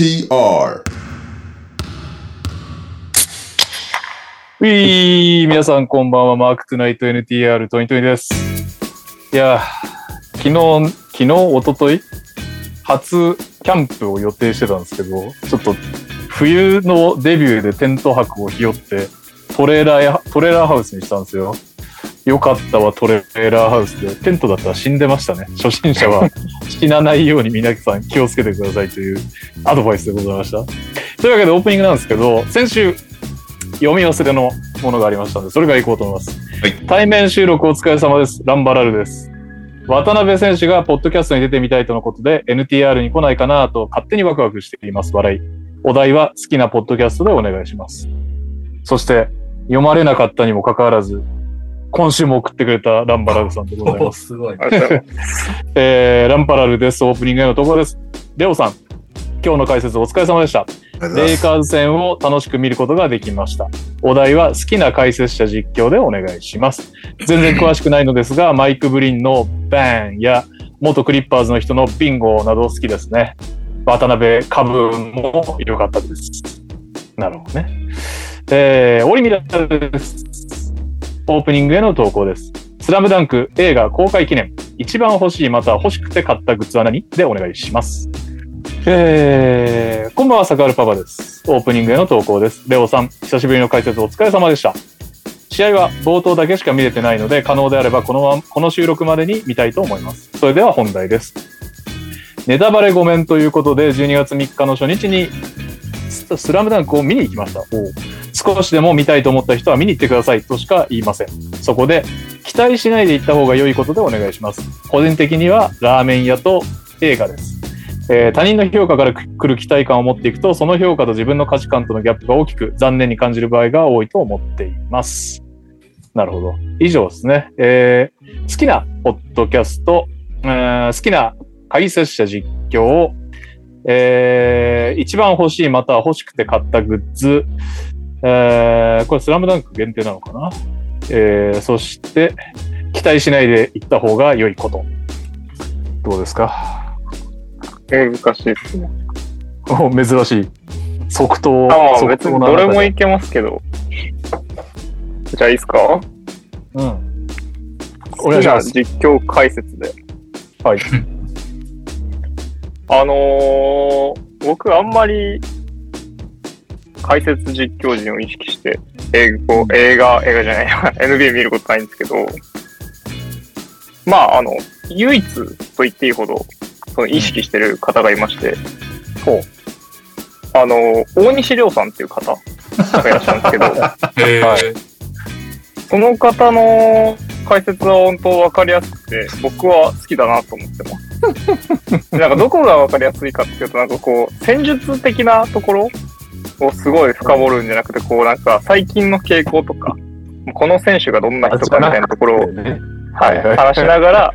TR ういー皆さんこんばんは、マークトゥナイト NTR トニトニです。いや、昨日、昨日、一昨日？初キャンプを予定してたんですけど、ちょっと冬のデビューでテント泊をひよって、トレーラーや、トレーラーハウスにしたんですよ。よかったわ、トレーラーハウスで。テントだったら死んでましたね。初心者は 死なないように皆さん気をつけてくださいというアドバイスでございました。というわけでオープニングなんですけど、先週、読み忘れのものがありましたので、それがいこうと思います。はい対面収録お疲れ様です。ランバラルです。渡辺選手がポッドキャストに出てみたいとのことで、NTR に来ないかなと勝手にワクワクしています。笑い。お題は好きなポッドキャストでお願いします。そして、読まれなかったにもかかわらず、今週も送ってくれたランバラルさんでございます。すごい。えー、ランパラルです。オープニングへのところです。レオさん、今日の解説お疲れ様でした。レイカーズ戦を楽しく見ることができました。お題は好きな解説者実況でお願いします。全然詳しくないのですが、マイク・ブリンのバーンや元クリッパーズの人のビンゴなど好きですね。渡辺カブも良かったです。なるほどね。えー、オリミラです。オープニングへの投稿です。スラムダンク映画公開記念。一番欲しいまたは欲しくて買ったグッズは何？でお願いします。えー、こんばんは、坂原パパです。オープニングへの投稿です。レオさん、久しぶりの解説お疲れ様でした。試合は冒頭だけしか見れてないので、可能であればこのまこの収録までに見たいと思います。それでは本題です。ネタバレごめんということで、12月3日の初日にスラムダンクを見に行きました。少しでも見たいと思った人は見に行ってくださいとしか言いません。そこで、期待しないで行った方が良いことでお願いします。個人的にはラーメン屋と映画です。えー他人の評価から来る期待感を持っていくと、その評価と自分の価値観とのギャップが大きく残念に感じる場合が多いと思っています。なるほど。以上ですね。えー好きなポッドキャスト、えー好きな解説者実況、えー一番欲しいまたは欲しくて買ったグッズ、えーこれスラムダンク限定なのかな？えーそして、期待しないで行った方が良いこと。どうですか？難しいですね。お珍しい。即答。あ別にどれもいけますけど。じゃあいいですか？うん。好きな実況解説で。はい。あのー、僕あんまり解説実況陣を意識して映画、映画、映画じゃないや、NBA 見ることないんですけど、まあ、あの、唯一と言っていいほど、その意識してる方がいまして、ほう。あの、大西亮さんっていう方がいらっしゃるんですけど、えーはいその方の解説は本当分かりやすくて、僕は好きだなと思ってます。でなんかどこが分かりやすいかっていうと、なんかこう、戦術的なところをすごい深掘るんじゃなくて、こうなんか最近の傾向とか、この選手がどんな人かみたいなところを、ねはい、はい話しながら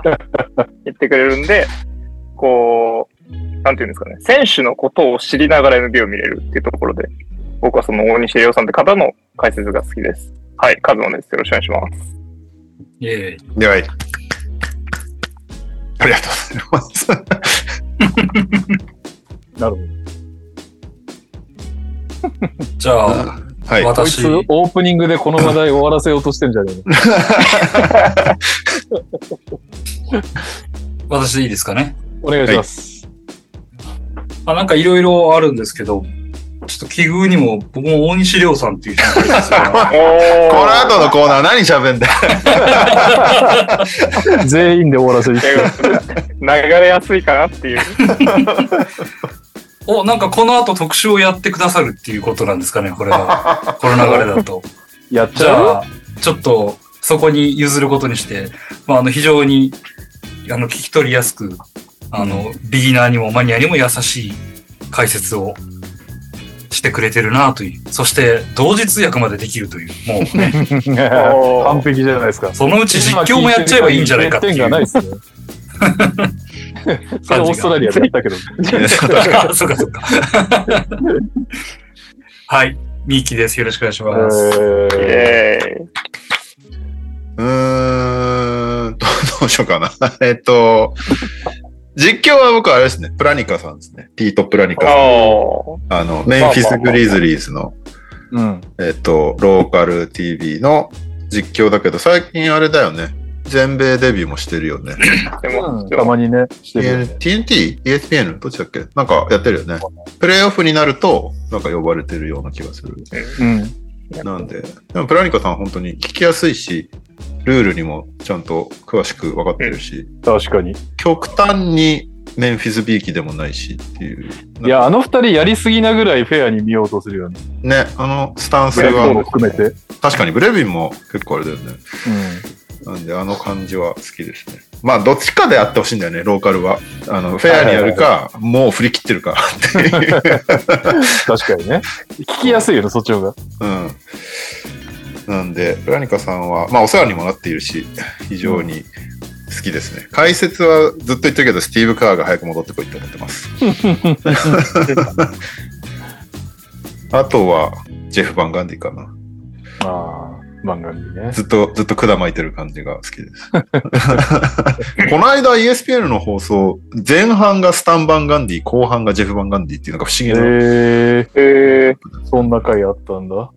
言ってくれるんで、こう、なんていうんですかね、選手のことを知りながら NBA を見れるっていうところで、僕はその大西亮さんって方の解説が好きです。はい、カズマです。よろしくお願いします。イエーイでは、ありがとうございます。なるほど。じゃあ、はい。こい私つ、、オープニングでこの話題終わらせようとしてんじゃねえの？私でいいですかね？お願いします。まあ、なんかいろいろあるんですけど、ちょっと奇遇にも、僕も大西亮さんっていう人がいるんですよ。この後のコーナー 何喋んだよ。全員で終わらせる。流れやすいかなっていう。お、なんかこの後特集をやってくださるっていうことなんですかね、これは。この流れだと。やっちゃう？じゃあ、ちょっとそこに譲ることにして、まあ、あの、非常に、あの、聞き取りやすく、あの、ビギナーにもマニアにも優しい解説をしてくれてるなという。そして、同時通訳までできるという。もうね、完璧じゃないですか。そのうち実況もやっちゃえばいいんじゃないかっていう。がないですね。それオーストラリアでやったけど。そうかそうか。はい。ミーキです。よろしくお願いします。イえエーイ。うーん、どうどうしようかな。えっと、実況は僕はあれですね、プラニカさんですね。ピート・プラニカあさん。あ。あの、メンフィス・グリズリーズの、うん。えっと、ローカル TV の実況だけど、最近あれだよね。全米デビューもしてるよね。でも、たまにね、してるよね。TNT? ESPN? どっちだっけ？なんかやってるよね。プレイオフになると、なんか呼ばれてるような気がする。うん。なんで、でもプラニカさん本当に聞きやすいし、ルールにもちゃんと詳しく分かってるし、確かに。極端にメンフィスビーキでもないしっていう。いや、あの二人やりすぎなぐらいフェアに見ようとするよね。ね、あのスタンスブレフトもは、含めて。確かにブレビンも結構あれだよね。なんで、あの感じは好きですね。まあ、どっちかであってほしいんだよね、ローカルは。あの、フェアにやるか、もう振り切ってるかっていう。うん。確かにね。聞きやすいよね、そっちの方が。うん。なんで、プラニカさんは、まあ、お世話にもなっているし、非常に好きですね。解説はずっと言ってるけど、スティーブ・カーが早く戻ってこいって思ってます。あとは、ジェフ・バンガンディかな。ああ、漫画にね。ずっと、ずっと管巻いてる感じが好きです。この間 ESPN の放送、前半がスタン・バンガンディ、後半がジェフ・バンガンディっていうのが不思議な。ええー、そんな回あったんだ。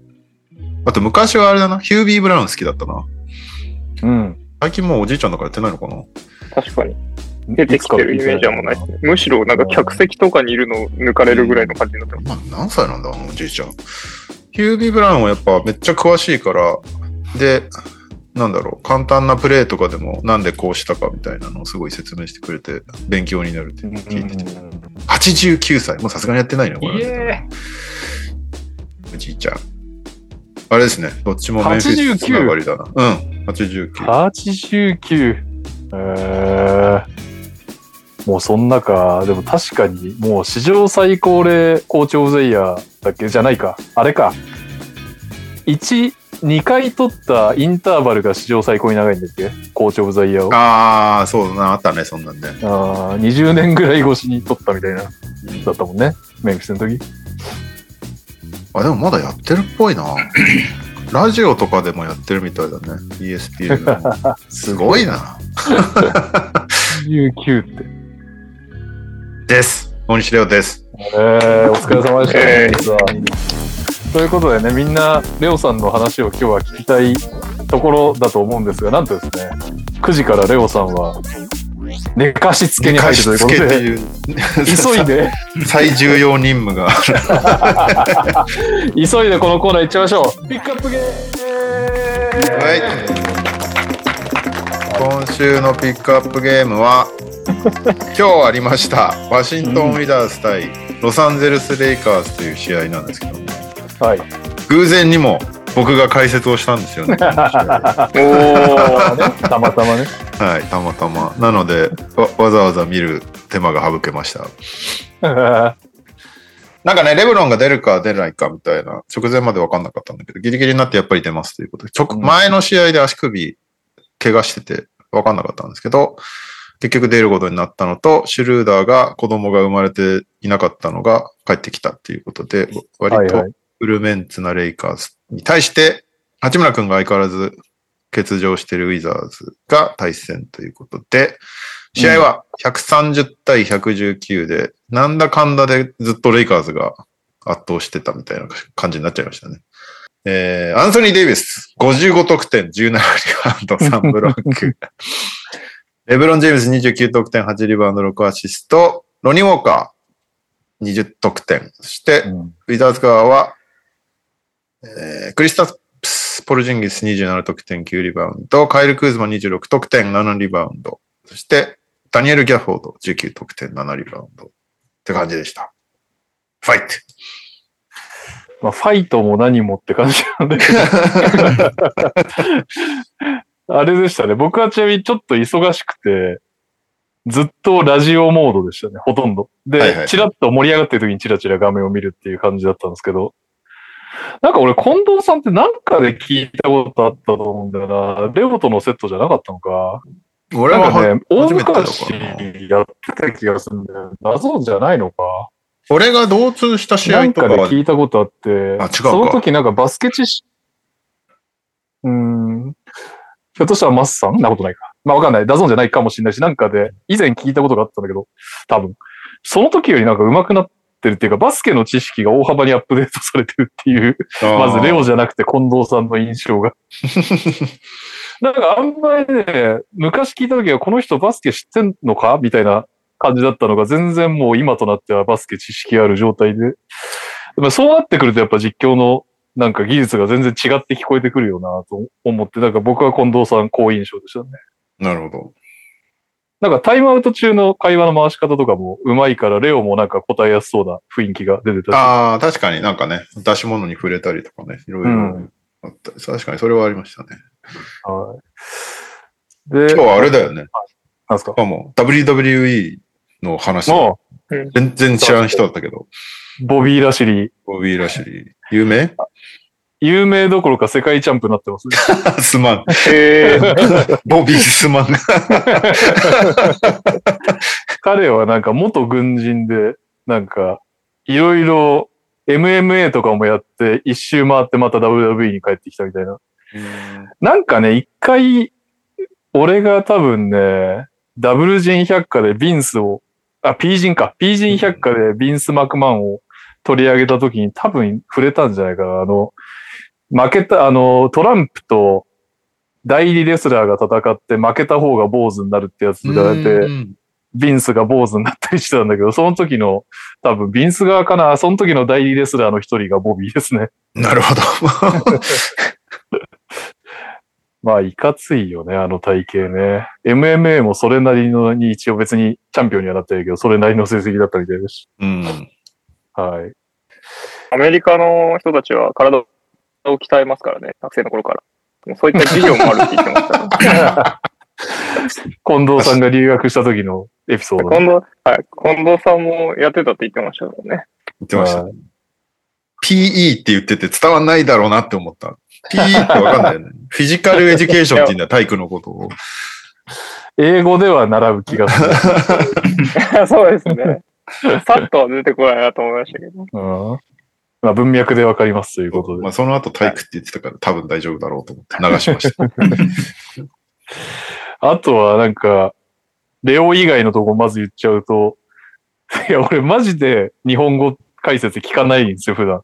あと昔はあれだな、ヒュービー・ブラウン好きだったな。うん。最近もうおじいちゃんだからやってないのかなー、確かに。出てきてるイメージはもうないですね。むしろなんか客席とかにいるの抜かれるぐらいの感じになってます。まあ、何歳なんだ、あのおじいちゃん。ヒュービー・ブラウンはやっぱめっちゃ詳しいから、で、なんだろう、簡単なプレーとかでもなんでこうしたかみたいなのをすごい説明してくれて勉強になるっていうのを聞いてて。89歳。もうさすがにやってないのこれ。えおじいちゃん。あれですね。どっちもメンフィスつながりだな。うん。89。89。えー、もうそんなか。でも確かに、もう史上最高齢コーチオブザイヤーだっけ？じゃないか。あれか。1、2回取ったインターバルが史上最高に長いんだっけ？コーチオブザイヤーを。ああ、そうだな。あったね、そんなんね。あー20年ぐらい越しに取ったみたいな、だったもんね。メンフィスの時。あ、でもまだやってるっぽいな。ラジオとかでもやってるみたいだね。ESPN の。すごいな。19って。です。大西レオです。えー、お疲れ様でした、ということでね、みんな、レオさんの話を今日は聞きたいところだと思うんですが、なんとですね、9時からレオさんは、寝かしつけに入るということで、急いで、最重要任務が。急いでこのコーナー行っちゃいましょう。ピックアップゲームはい。今週のピックアップゲームは、今日ありました、ワシントン・ウィダース対ロサンゼルス・レイカーズという試合なんですけども、はい。偶然にも僕が解説をしたんですよね。おー、ね、たまたまね。はい、たまたま。なのでわ、わざわざ見る手間が省けました。なんかね、レブロンが出るか出ないかみたいな、直前まで分かんなかったんだけど、ギリギリになってやっぱり出ますということで、直うん前の試合で足首怪我してて分かんなかったんですけど、結局出ることになったのと、シュルーダーが子供が生まれていなかったのが帰ってきたっていうことで、割と。フルメンツなレイカーズに対して、八村君が相変わらず欠場しているウィザーズが対戦ということで、試合は130対119で、なんだかんだでずっとレイカーズが圧倒してたみたいな感じになっちゃいましたね。えー、アンソニー・デイビス、55得点、17リバウンド、3ブロック。レブロン・ジェームズ29得点、8リバウンド、6アシスト。ロニー・ウォーカー、20得点。そして、うんウィザーズ側は、えークリスタス・ポルジンギス27得点9リバウンド、カイル・クーズマ26得点7リバウンド、そしてダニエル・ギャフォード19得点7リバウンドって感じでした。ファイトまあ、ファイトも何もって感じなんだけど。あれでしたね。僕はちなみにちょっと忙しくて、ずっとラジオモードでしたね、ほとんど。で、はいはいチラッと盛り上がってる時にチラチラ画面を見るっていう感じだったんですけど、なんか俺、近藤さんってなんかで聞いたことあったと思うんだよな。レオとのセットじゃなかったのか。俺がはね、大昔やってた気がするんだよ。謎じゃないのか。俺が同通した試合とかは、聞いたことあって、あ違うかその時なんかバスケ知識、うーん、ひょっとしたらマスさんなことないか。まあわかんない。ダゾーンじゃないかもしれないし、なんかで以前聞いたことがあったんだけど、多分。その時よりなんか上手くなってるっていうか、バスケの知識が大幅にアップデートされてるっていう、まずレオじゃなくて近藤さんの印象が。なんかあんまりね、昔聞いた時はこの人バスケ知ってんのかみたいな感じだったのが全然もう今となってはバスケ知識ある状態で。まあそうなってくるとやっぱ実況のなんか技術が全然違って聞こえてくるよなと思って、なんか僕は近藤さん好印象でしたね。なるほど。なんかタイムアウト中の会話の回し方とかも上手いから、レオもなんか答えやすそうな雰囲気が出てたし。ああ、確かになんかね、出し物に触れたりとかね、いろいろうんあった、確かにそれはありましたね。はい。で、今日はあれだよね。なんすか？あもう WWE の話、も全然知らん人だったけど、う、ボビー・ラシリー、ボビー・ラシリー。有名？有名どころか世界チャンプになってますね。すまん。へー ボビー・すまん。彼はなんか元軍人で、なんか、いろいろ MMA とかもやって、一周回ってまた WWE に帰ってきたみたいな。なんかね、一回、俺が多分ね、ダブル人百科でビンスを、あ、ピージンか。ピージン百科でビンス・マクマンを取り上げた時に多分触れたんじゃないかな。あの、負けた、あの、トランプと代理レスラーが戦って負けた方が坊主になるってやつがあって、うんビンスが坊主になったりしてたんだけど、その時の、多分ビンス側かな、その時の代理レスラーの一人がボビーですね。なるほど。まあ、いかついよね、あの体型ね。MMA もそれなりのに一応別にチャンピオンにはなってるけど、それなりの成績だったみたいですし。うん。はい。アメリカの人たちは体を鍛えますからね、学生の頃から。もうそういった授業もあるって言ってましたね。近藤さんが留学した時のエピソードね。近藤、はい、近藤さんもやってたって言ってましたからね。言ってましたはね。PE って言ってて伝わんないだろうなって思った。PE ってわかんないよね。physical education って言うんだよ、体育のことを。英語では習う気がする。そうですね。さっとは出てこないなと思いましたけど。うんまあ、文脈でわかりますということでま。あ、その後体育って言ってたから多分大丈夫だろうと思って流しました。あとはなんか、レオ以外のとこまず言っちゃうと、いや、俺マジで日本語解説聞かないんですよ、普段。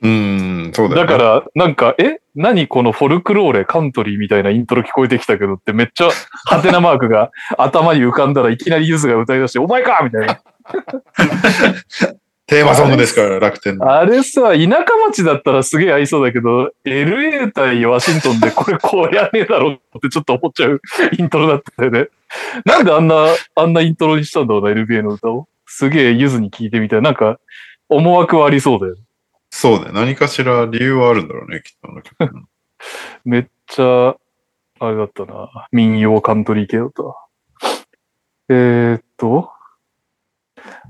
うーん、そうだよ、ね。だから、なんか、え？何このフォルクローレ、カントリーみたいなイントロ聞こえてきたけどってめっちゃ、ハテナマークが頭に浮かんだらいきなりユズが歌い出して、お前かみたいな。テーマソングですから、楽天の。あれさ、田舎町だったらすげえ合いそうだけど、LA 対ワシントンでこれこうやねえだろってちょっと思っちゃうイントロだったよね。なんであんな、あんなイントロにしたんだろうな、NBA の歌を。すげえユズに聞いてみたい。なんか、思惑はありそうだよね。そうだよ。何かしら理由はあるんだろうね、きっとあの曲の。めっちゃ、あれだったな。民謡カントリー系だったわ。えー、っと、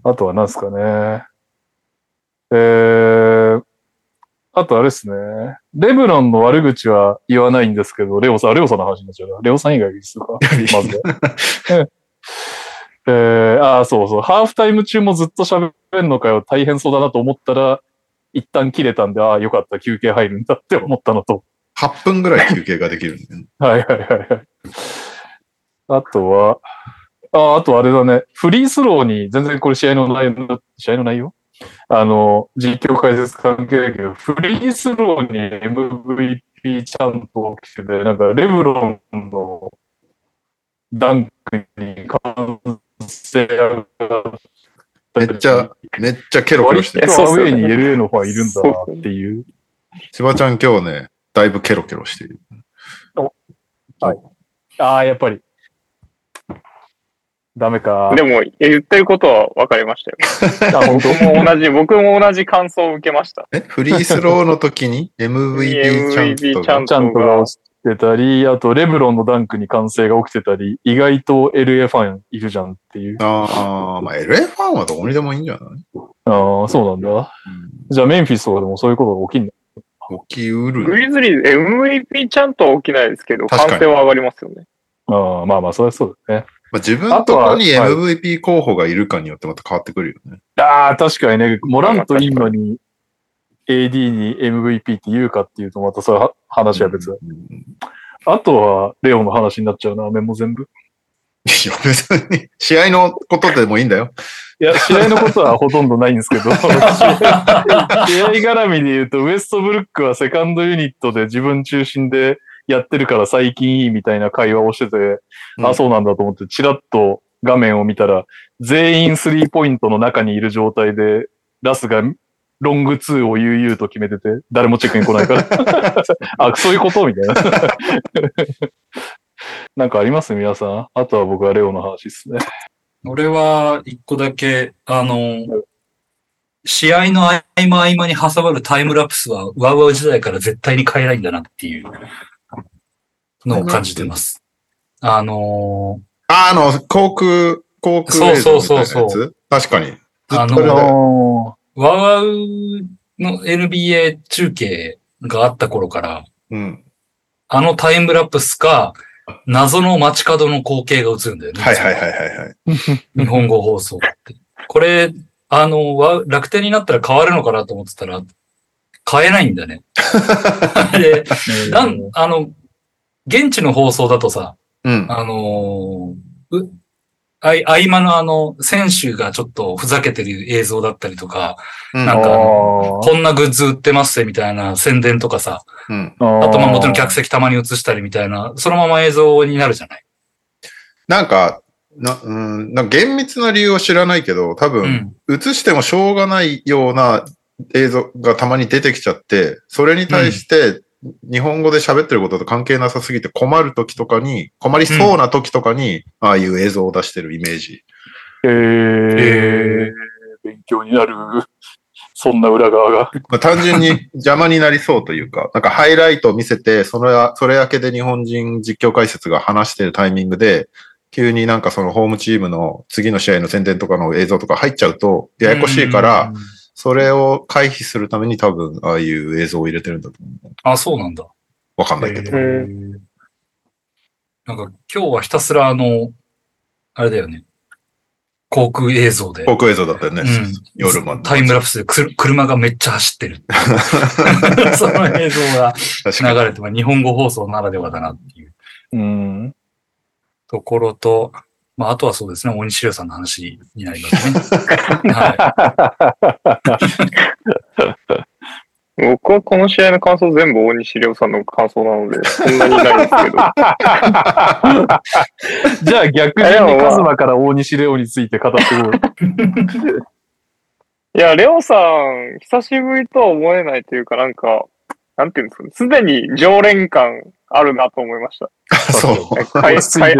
あとは何すかね。えー、あとあれですね。レブロンの悪口は言わないんですけど、レオさん、レオさんの話になっちゃうな。レオさん以外にするか。まずは。えー、ああ、そうそう。ハーフタイム中もずっと喋るのかよ。大変そうだなと思ったら、一旦切れたんで、ああ、よかった。休憩入るんだって思ったのと。8分ぐらい休憩ができるんだよね。はいはいはいはい。あとは、あ、あとあれだね。フリースローに、全然これ試合の内容、試合の内容？あの、実況解説関係だけど、フリースローに MVP ちゃんと起きてて、なんかレブロンのダンクに完成がめっちゃ、めっちちゃケロケロしてる。アウェイに LA のファンいるんだなっていう。千葉ちゃん今日ね、だいぶケロケロしてる。ああ、やっぱり。ダメか。でも、言ってることは分かりましたよ。僕も同じ、僕も同じ感想を受けました。え？フリースローの時に？MVP ちゃんと MVP ちゃんちゃんとが落ちてたり、あとレブロンのダンクに歓声が起きてたり、意外と LA ファンいるじゃんっていう。ああ、まあ LA ファンはどこにでもいいんじゃない？ああ、そうなんだ。じゃあメンフィスとかでもそういうことが起きんの？起きうグる。リズリーズ、MVP ちゃんとは起きないですけど、歓声は上がりますよね。ああ、まあまあ、それはそうだね。まあ、自分のとこに MVP 候補がいるかによってまた変わってくるよね。ああ、確かにね、モラントインマに AD に MVP って言うかっていうと、またそういう話は別だ。うんあとは、レオの話になっちゃうな、メモ全部。いや、別に、試合のことでもいいんだよ。いや、試合のことはほとんどないんですけど、試 合 試合絡みで言うと、ウエストブルックはセカンドユニットで自分中心でやってるから最近いいみたいな会話をしてて、うんあ、そうなんだと思って、チラッと画面を見たら、全員スリーポイントの中にいる状態で、ラスがロング2を悠々と決めてて、誰もチェックに来ないから。あ、そういうことみたいな。なんかあります？皆さん？あとは僕はレオの話ですね。俺は一個だけ、あの、試合の合間合間に挟まるタイムラプスは、ワウワウ時代から絶対に変えないんだなっていうのを感じてます。あのあ、あの、航空、航空映像みたいなやつ？そうそうそう確かに。あのー、ワウワウの NBA 中継があった頃から、うん。あのタイムラプスか、謎の街角の光景が映るんだよね。はいはいはいはいはい。日本語放送って。これ、あの、わ楽天になったら変わるのかなと思ってたら、変えないんだね。で、ー なん、あの、現地の放送だとさ、うん。あのーう、あい、合間のあの、選手がちょっとふざけてる映像だったりとか、うんなんかこんなグッズ売ってますぜみたいな宣伝とかさ、うん。ああとまあもちろん客席たまに映したりみたいな、そのまま映像になるじゃない？なんか、な、うん、なんか厳密な理由を知らないけど、多う分、ん。映してもしょうがないような映像がたまに出てきちゃって、それに対して、日本語で喋ってることと関係なさすぎて困る時とかに、困りそうな時とかに、ああいう映像を出してるイメージ。えーえ勉強になる。そんな裏側が。まあ、単純に邪魔になりそうというか、なんかハイライトを見せて、それは、それだけで日本人実況解説が話してるタイミングで、急になんかそのホームチームの次の試合の宣伝とかの映像とか入っちゃうと、ややこしいから、うん、それを回避するために多分、ああいう映像を入れてるんだと思う。あ、そうなんだ。わかんないけど。なんか今日はひたすらあの、あれだよね。航空映像で。航空映像だったよね。うん夜まで。タイムラプスでくる車がめっちゃ走ってる。その映像が。流れて、まあ日本語放送ならではだなっていううん。ところと、まああとはそうですね、大西亮さんの話になりますね。は 僕はこの試合の感想全部大西亮さんの感想なので、そんなにないですけど。じゃあ逆にカズマから大西レオについて語ってこう。いや、レオさん、久しぶりとは思えないというか、なんか、なんていうんですかね、すでに常連感あるなと思いました。そう。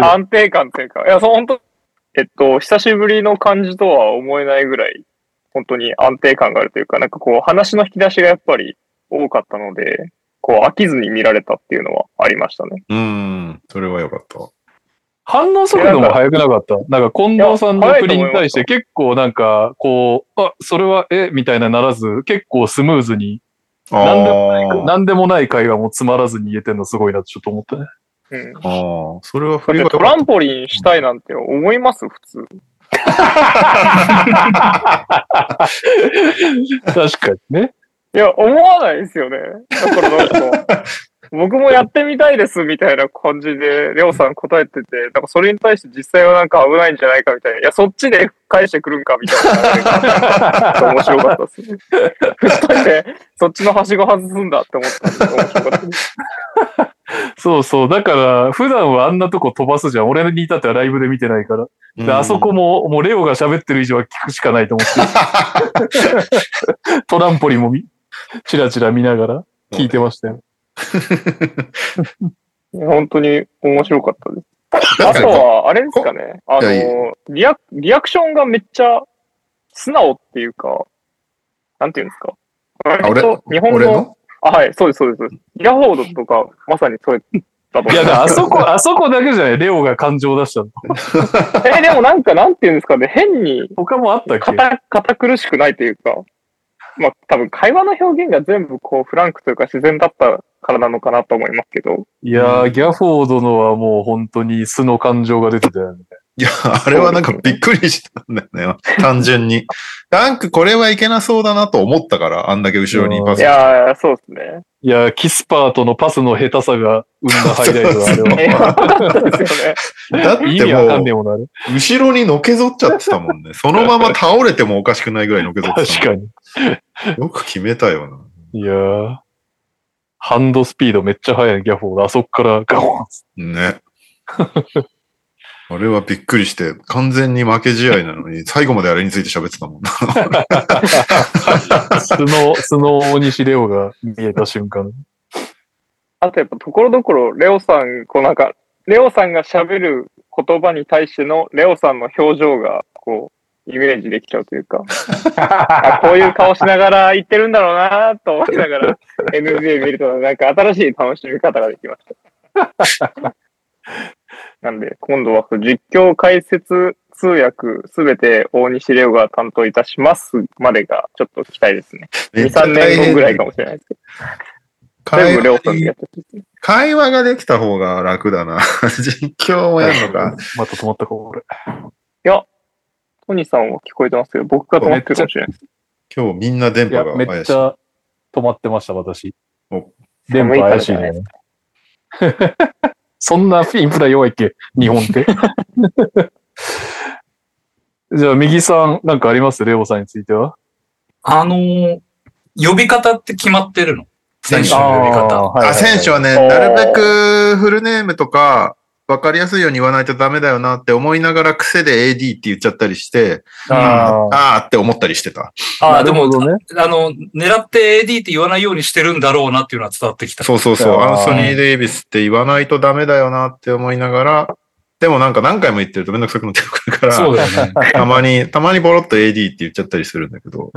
安定感というか、いや、そう、本当えっと、久しぶりの感じとは思えないぐらい、本当に安定感があるというか、なんかこう、話の引き出しがやっぱり多かったので、こう、飽きずに見られたっていうのはありましたね。うん。それはよかった。反応速度も速くなかった？なんか近藤さんの振りに対して結構なんか、こう、あ、それは、え？みたいなならず、結構スムーズに、なんでもないなんでもない会話もつまらずに言えてんのすごいなってちょっと思ったね。うん。だあー。それは振りトランポリンしたいなんて思います？普通。確かにね。いや、思わないですよね。だからなんか、僕もやってみたいですみたいな感じで、レオさん答えてて、なんかそれに対して実際はなんか危ないんじゃないかみたいな。いや、そっちで返してくるんかみたいな。面白かったですね。そっちのはしご外すんだって思ったんで、面白かったです。そうそう。だから、普段はあんなとこ飛ばすじゃん。俺に至ってはライブで見てないから。た。であそこも、もうレオが喋ってる以上は聞くしかないと思って。トランポリンもみ、チラチラ見ながら聞いてましたよ。本当に面白かったです。あとは、あれですかね。あの、リア、リアクションがめっちゃ素直っていうか、なんていうんですか。割と日本語、あ、はい、そうです、そうです。ギラフォードとか、まさにそれだと思いや、あそこ、あそこだけじゃない。レオが感情を出したの。え、でもなんか、なんていうんですかね、変に他もあったっけ？堅堅苦しくないというか、まあ多分会話の表現が全部こうフランクというか自然だったからなのかなと思いますけど、いやー、ギャフォードのはもう本当に素の感情が出てたよね。いや、あれはなんかびっくりしたんだよね。単純に。ダンクこれはいけなそうだなと思ったから、あんだけ後ろにパスいやー、そうですね。いや、キスパーとのパスの下手さが生んだハイライトだ、あれは。だって も。う、後ろにのけぞっちゃってたもんね。そのまま倒れてもおかしくないぐらいのけぞってた確かに。に。よく決めたよな。いやー。ハンドスピードめっちゃ速いギャフォード。あそこからガホンね。あれはびっくりして、完全に負け試合なのに、最後まであれについて喋ってたもんな。素の、素の大西レオが見えた瞬間。あとやっぱところどころ、レオさん、こうなんか、レオさんが喋る言葉に対してのレオさんの表情が、こう、イメージできちゃうというか、あこういう顔しながら言ってるんだろうなと思いながら、NBA 見ると、なんか新しい楽しみ方ができました。なんで、今度は実況解説通訳すべて大西レオが担当いたしますまでがちょっと期待ですね。2、3年後ぐらいかもしれないですけど。全会部レオさ話んでやってほしいですね。会話ができた方が楽だな。実況もやるのか。また止まったか、俺。いや、トニーさんは聞こえてますけど、僕が止まってるかもしれないです。今日みんな電波、がめっ怪しい。ちゃ止まってました、私お。電波怪しいね。そんなインフラ弱いっけ？日本って。じゃあ、右さん、なんかあります？レオさんについては？あのー呼び方って決まってるの？選手の呼び方。はいあ、選手はね、なるべくフルネームとか、わかりやすいように言わないとダメだよなって思いながら癖で AD って言っちゃったりして、あーあーって思ったりしてた。ああ、でも。あの、狙って AD って言わないようにしてるんだろうなっていうのは伝わってきた。そうそうそう。アンソニー・デイビスって言わないとダメだよなって思いながら、でもなんか何回も言ってるとめんどくさくなってくるから、そうだよね。たまに、たまにボロッと AD って言っちゃったりするんだけど、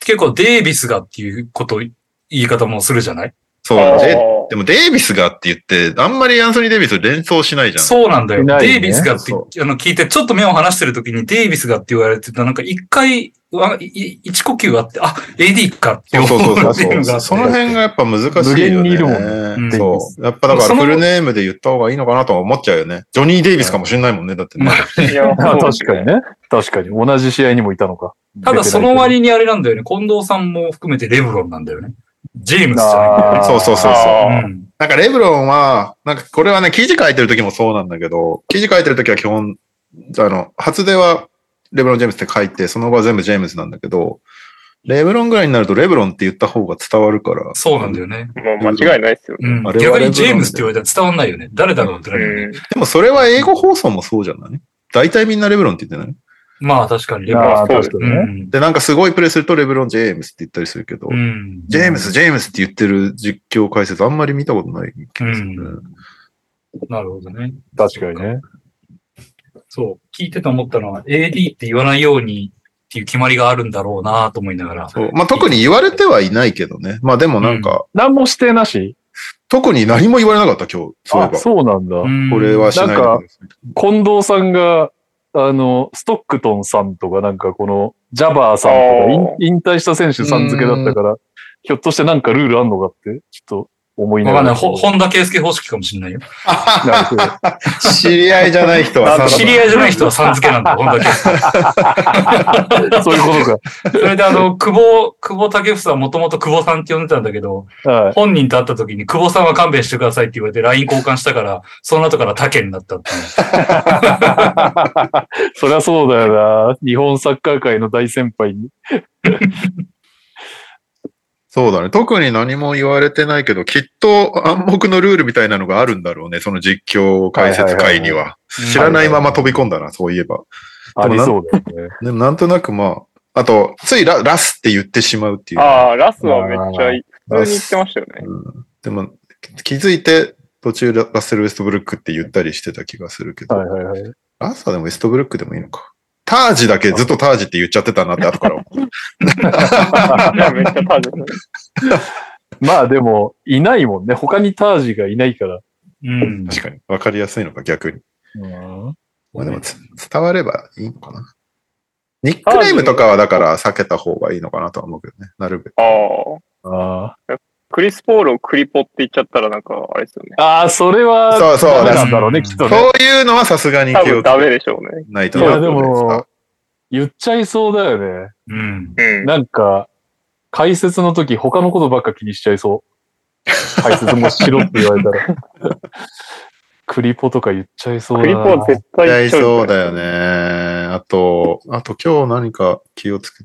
結構デイビスがっていうこと、言い方もするじゃない？そう。あーででもデイビスがって言って、あんまりアンソニー・デイビス連想しないじゃん。そうなんだよ。ねデイビスがってそあの聞いて、ちょっと目を離してる時にデイビスがって言われてた、なんか一回、一呼吸あって、あ、AD かってそう思そうそうそう。うっていうのがその辺がやっぱ難しいよね。無限にいるもんうんそう。やっぱだからフルネームで言った方がいいのかなとは思っちゃうよね。ジョニー・デイビスかもしれないもんね。だってね。いや、あそう確かにね。確かに。同じ試合にもいたのか。ただその割にあれなんだよね。近藤さんも含めてレブロンなんだよね。ジェームスじゃない。そうそうそうそう。なんかレブロンは、なんかこれはね、記事書いてる時もそうなんだけど、記事書いてる時は基本、あの、初出はレブロン・ジェームスって書いて、その後は全部ジェームスなんだけど、レブロンぐらいになるとレブロンって言った方が伝わるから。そうなんだよね。もう間違いないですよね。うんあれは逆にジェームスって言われたら伝わんないよね。誰だろうってなるよね。うんでもそれは英語放送もそうじゃない？大体みんなレブロンって言ってない？まあ確かにレブロン。ああ、そうですう確かにね。ん。で、なんかすごいプレイするとレブロン・ジェームスって言ったりするけど、うん。ジェームス、ジェームスって言ってる実況解説あんまり見たことない気がするね。うなるほどね。確かにね。そう。聞いてて思ったのは、AD って言わないようにっていう決まりがあるんだろうなと思いながら。そうまあ特に言われてはいないけどね。まあでもなんか、何も指定なし特に何も言われなかった今日、そういえあ、ば。そうなんだ。うんこれはしないでください近藤さんが、あの、ストックトンさんとかなんかこの、ジャバーさんとか引退した選手さん付けだったから、ひょっとしてなんかルールあんのかって、ちょっと思いながら。わかんない。ほ本田圭佑方式かもしれないよ。知り合いじゃない人は知り合いじゃない人はさん付けなんだ、本田圭佑。そういうことそれであの、久保、久保建英はもともと久保さんって呼んでたんだけど、か。はい。本人と会った時に久保さんは勘弁してくださいって言われて LINE 交換したから、その後から竹になったっ。そりゃそうだよな。日本サッカー界の大先輩に。そうだね。特に何も言われてないけど、きっと暗黙のルールみたいなのがあるんだろうね。その実況解説会には。知らないまま飛び込んだな、そういえば。ありそうだよね。でもなんとなくまあ、あと、ついララスって言ってしまうっていう。ああ、ラスはめっちゃいい。普通に言ってましたよね。うんでも、気づいて途中ララッセル・ウェストブルックって言ったりしてた気がするけど、はいはいはい。ラスはでもウェストブルックでもいいのか。タージだけずっとタージって言っちゃってたなって後から思う。めっちゃタージ。まあでも、いないもんね。他にタージがいないから。うん。確かに。わかりやすいのか、逆に。うんまあでもつ伝わればいいのかな。ニックネームとかはだから避けた方がいいのかなとは思うけどね。なるべく。ああ。ああ。クリス・ポールをクリポって言っちゃったらなんか、あれですよね。ああ、それは、そうそうなんだろうね、きっとね。そういうのはさすがに気をつ多分ダメけでしょうね。ないといや、でも、言っちゃいそうだよね。うん。うん。なんか、解説の時他のことばっか気にしちゃいそう。解説もしろって言われたら。クリポとか言っちゃいそうだな。クリポは絶対言っちゃそうだよね。あと、あと今日何か気をつけ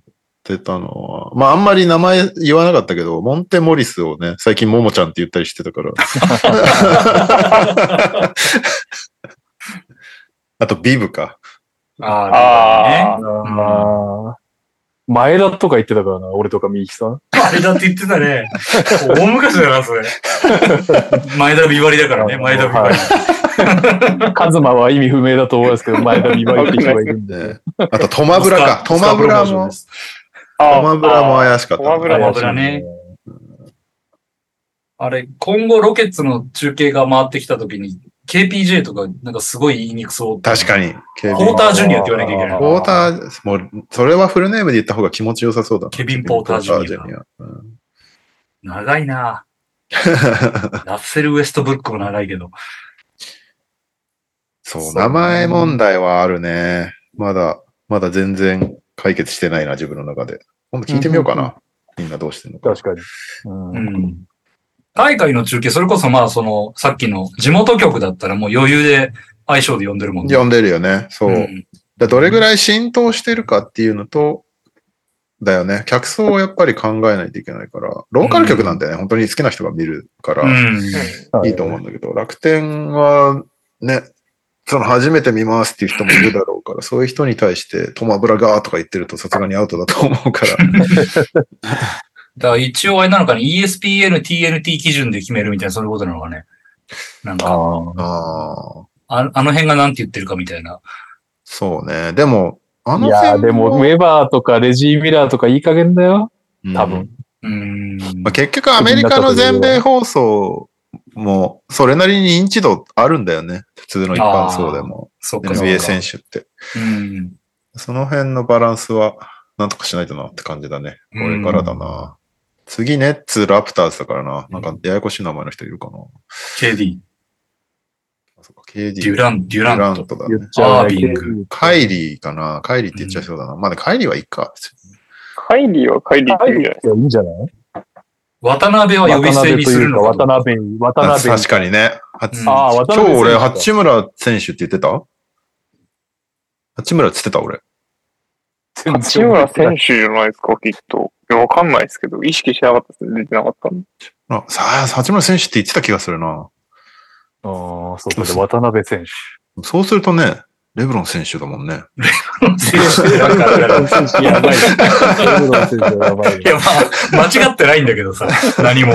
てたのは、まああんまり名前言わなかったけど、モンテモリスをね、最近モモちゃんって言ったりしてたから。あとビブか。あああ、ね。あー前田とか言ってたからな、俺とかみゆきさん。あれだって言ってたね。大昔だな、それ。前田美割りだからね、前田美割り。カズマは意味不明だと思いますけど、前田美バイって人がいるんで。ね、あとトマブラか。トマブラも、あトマブラも怪しかったな。トマブラもトマブラねあれ、今後ロケッツの中継が回ってきた時に、KPJ とかなんかすごい言いにくそう。確かに。ポータージュニアって言わなきゃいけない。ポーター、もう、それはフルネームで言った方が気持ちよさそうだな。ケビンポータージュニアニアうん長いな ラッセル・ウエストブルックも長いけど。そう、名前問題はあるね。まだ、まだ全然解決してないな、自分の中で。今度聞いてみようかうんうんな。みんなどうしてんのか。確かに。うんうん。海外の中継、それこそまあその、さっきの地元局だったらもう余裕で相性で呼んでるもんね。読んでるよね。そう。うんだどれぐらい浸透してるかっていうのと、だよね。客層をやっぱり考えないといけないから、ローカル局なんてね、本当に好きな人が見るから、うん。いいと思うんだけど、楽天はね、その初めて見ますっていう人もいるだろうから、そういう人に対してトマブラガーとか言ってるとさすがにアウトだと思うから。だから一応あれなのかね、ESPN、TNT 基準で決めるみたいな、そういうことなのかね。なんか、あああ、の辺がなんて言ってるかみたいな。そうね。でも、あのあいや、辺でも、ウェバーとかレジー・ミラーとかいい加減だよ。うん多分。うん。まあ、結局アメリカの全米放送もそれなりに認知度あるんだよね。普通の一般層でも。NBA 選手って。うん。その辺のバランスはなんとかしないとなって感じだね。これからだな。次、ネッツ、ラプターズだからな。なんか、ややこしい名前の人いるかな。KD、あそっか KD。デュラン、デュデュラント。ラントだ、ね。アービングカイリーかな。カイリーって言っちゃいそうだな。まあね、カイリーはいいか。カイリーはカイリーって言うんじゃないいいんじゃない？渡辺は呼び捨てにするのか渡辺渡辺、渡辺。確かにね。八うんああ、渡今日辺。俺、八村選手って言ってた？八村って言ってた俺。八村選手じゃないですか、きっと。いや、わかんないですけど、意識しなかったですね。出てなかったんで。あ、さあ、八村選手って言ってた気がするな。ああ、そうか、で渡辺選手。そうするとね、レブロン選手だもんね。選手だから。レブロン選手やばい。レブロン選手やばいい。や、まあ、間違ってないんだけどさ、何も。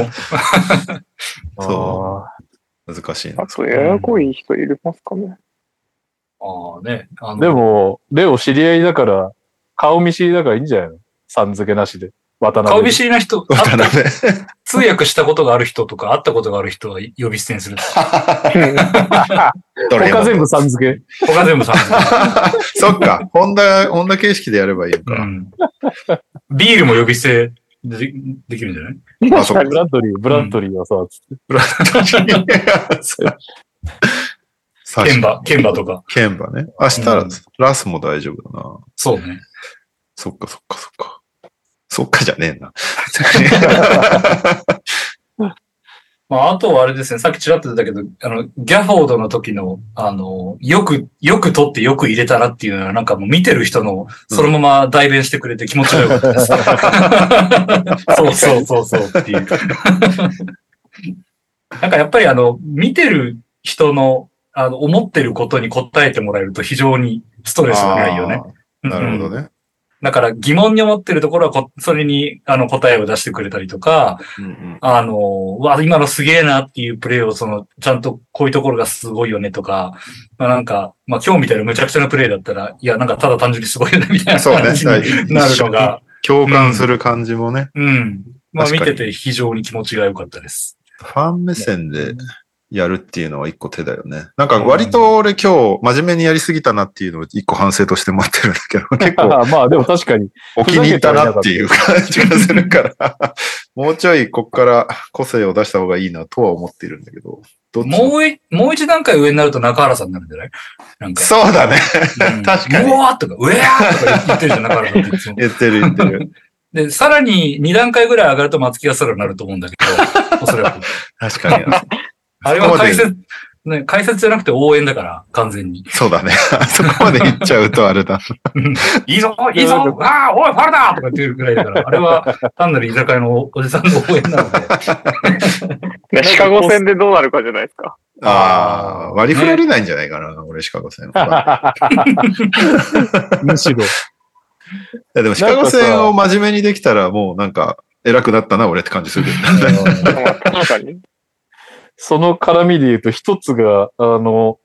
そあ難しいなあ。と、ややこい人いるますかね。ああね。あのーで、も、レオ知り合いだから、顔見知りだからいいんじゃないの？さん付けなしで。渡辺。顔見知りな人、あ渡辺。通訳したことがある人とか、会ったことがある人は呼び捨てにする。他全部さん付け。他全部さん。そっか。ホンダ、ホンダ形式でやればいいのか。うん。ビールも呼び捨てでできるんじゃない？あ、そっかブ。ラッドリー、ブラッドリーはさ、つって。ケンバ、ケンバとか。ケンバね。明日、うんラスも大丈夫だな。そうね。そっかそっかそっか。そっかじゃねえな。まあ、あとはあれですね、さっきちらっと出たけど、あの、ギャフォードの時の、あの、よく、よく取ってよく入れたなっていうのは、なんかもう見てる人の、そのまま代弁してくれて気持ちがよかったです。そうそうそうそうっていう。なんかやっぱりあの、見てる人の、あの、思ってることに答えてもらえると非常にストレスがないよね。なるほうんどね。だから疑問に思ってるところはこ、それに、あの、答えを出してくれたりとか、うんうんあの、うわ、今のすげえなっていうプレーを、その、ちゃんとこういうところがすごいよねとか、まあなんか、まあ今日みたいな無茶苦茶なプレーだったら、いや、なんかただ単純にすごいよねみたいなそうね感じになるのが、共感する感じもね。うん。まあ見てて非常に気持ちが良かったです。ファン目線でやるっていうのは一個手だよね。なんか割と俺今日真面目にやりすぎたなっていうのを一個反省として待ってるんだけど、結構まあでも確かに。お気に入ったなっていう感じがするから、もうちょいこっから個性を出した方がいいなとは思っているんだけど。どもうい、もう一段階上になると中原さんになるんじゃない？なんか。そうだね。うん 確かにうわーとか、うえーとか言ってるじゃん、中原さん。言ってる言ってる。で、さらに2段階ぐらい上がると松木がソロになると思うんだけど、おそらく。確かに。あれは解説、ね、解説じゃなくて応援だから、完全に。そうだね。あ そこまで言っちゃうとあれだ。いいぞいいぞああおいファルだとか言ってるぐらいだから、あれは単なる居酒屋のおじさんの応援なので。ね シカゴ戦でどうなるかじゃないですか。ああ、割り振られないんじゃないかな、俺シカゴ戦は。むしろ。いやでもシカゴ戦を真面目にできたらもうなんか偉くなったな、俺って感じするけど。まあ確かに。その絡みで言うと、一つが、あの、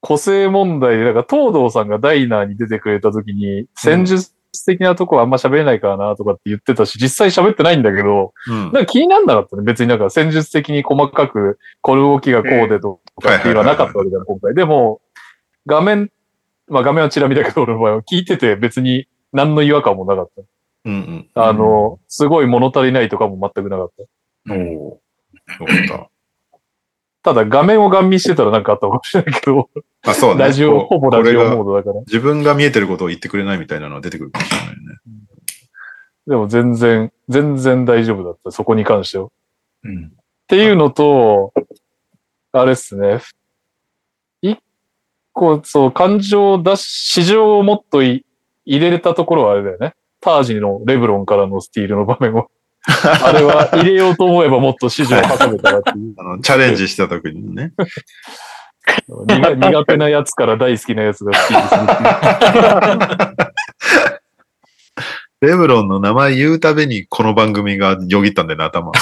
個性問題で、なんか東堂さんがダイナーに出てくれた時に、戦術的なとこはあんま喋れないからなとかって言ってたし、実際喋ってないんだけど、うんなんか気になんなかったね。別になんか戦術的に細かく、この動きがこうでとかっていうのはなかったわけだよ、今回。でも、画面、まあ画面はチラ見だけど、俺の場合は聞いてて別に何の違和感もなかった。うんうん。あの、すごい物足りないとかも全くなかった。おおーよかっただ画面をガン見してたらなんかあったかもしれないけど、た。あ、そうね。ラジオ、ほぼラジオモードだから。自分が見えてることを言ってくれないみたいなのは出てくるかもしれないよね。でも全然、全然大丈夫だった。そこに関しては。っうん。ていうのと、あれっすね。一個、そう、感情を出し、市場をもっとい入れれたところはあれだよね。タージのレブロンからのスティールの場面を。あれは入れようと思えばもっと市場を挟めたらっていう。あの、チャレンジした時にね。苦苦手なやつから大好きなやつがスティールす。レブロンの名前言うたびにこの番組がよぎったんだよね、頭。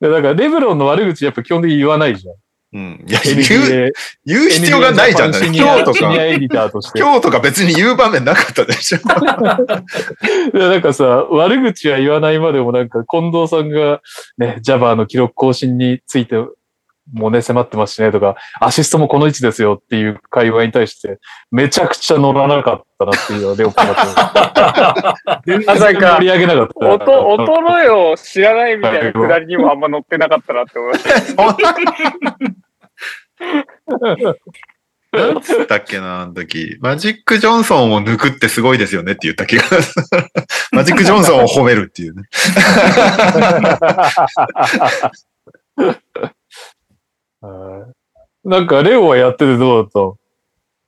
で、だからレブロンの悪口やっぱ基本的に言わないじゃん。うん。いや、言う、言う必要がないじゃん。シニ今日とか。今日とか別に言う場面なかったでしょ。でなんかさ、悪口は言わないまでもなんか近藤さんがね、ジャバーの記録更新についてもね、迫ってますしねとか、アシストもこの位置ですよっていう会話に対して、めちゃくちゃ乗らなかったなっていうのはレオポが全然盛り上げなかった。音、衰えを知らないみたいなくだりにもあんま乗ってなかったなって思いました。なんつったっけな、あの時。マジック・ジョンソンを抜くってすごいですよねって言った気がする。マジック・ジョンソンを褒めるっていうね。はいなんか、レオはやっててどうだっ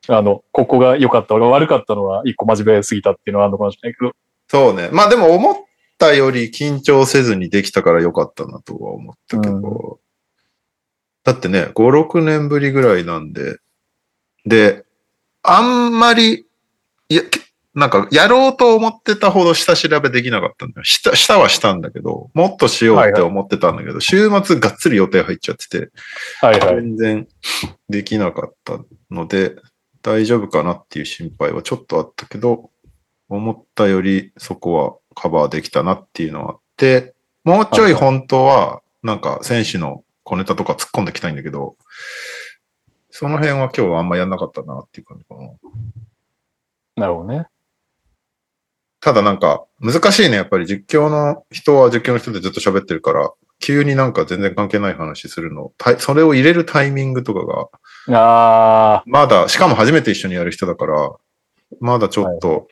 た？あの、ここが良かった。悪かったのは一個真面目すぎたっていうのはあるのかもしれないけど。そうね。まあでも思ったより緊張せずにできたからよかったなとは思ったけど。うだってね、5、6年ぶりぐらいなんで。で、あんまり、いや、けなんか、やろうと思ってたほど下調べできなかったんだよ。下、下はしたんだけど、もっとしようって思ってたんだけど、週末がっつり予定入っちゃってて、はいはい。全然できなかったので、大丈夫かなっていう心配はちょっとあったけど、思ったよりそこはカバーできたなっていうのはあって、もうちょい本当は、なんか選手の小ネタとか突っ込んできたいんだけど、その辺は今日はあんまやんなかったなっていう感じかな。なるほどね。ただなんか難しいね。やっぱり実況の人は実況の人でずっと喋ってるから、急になんか全然関係ない話するの、たそれを入れるタイミングとかがあまだ、しかも初めて一緒にやる人だから、まだちょっと、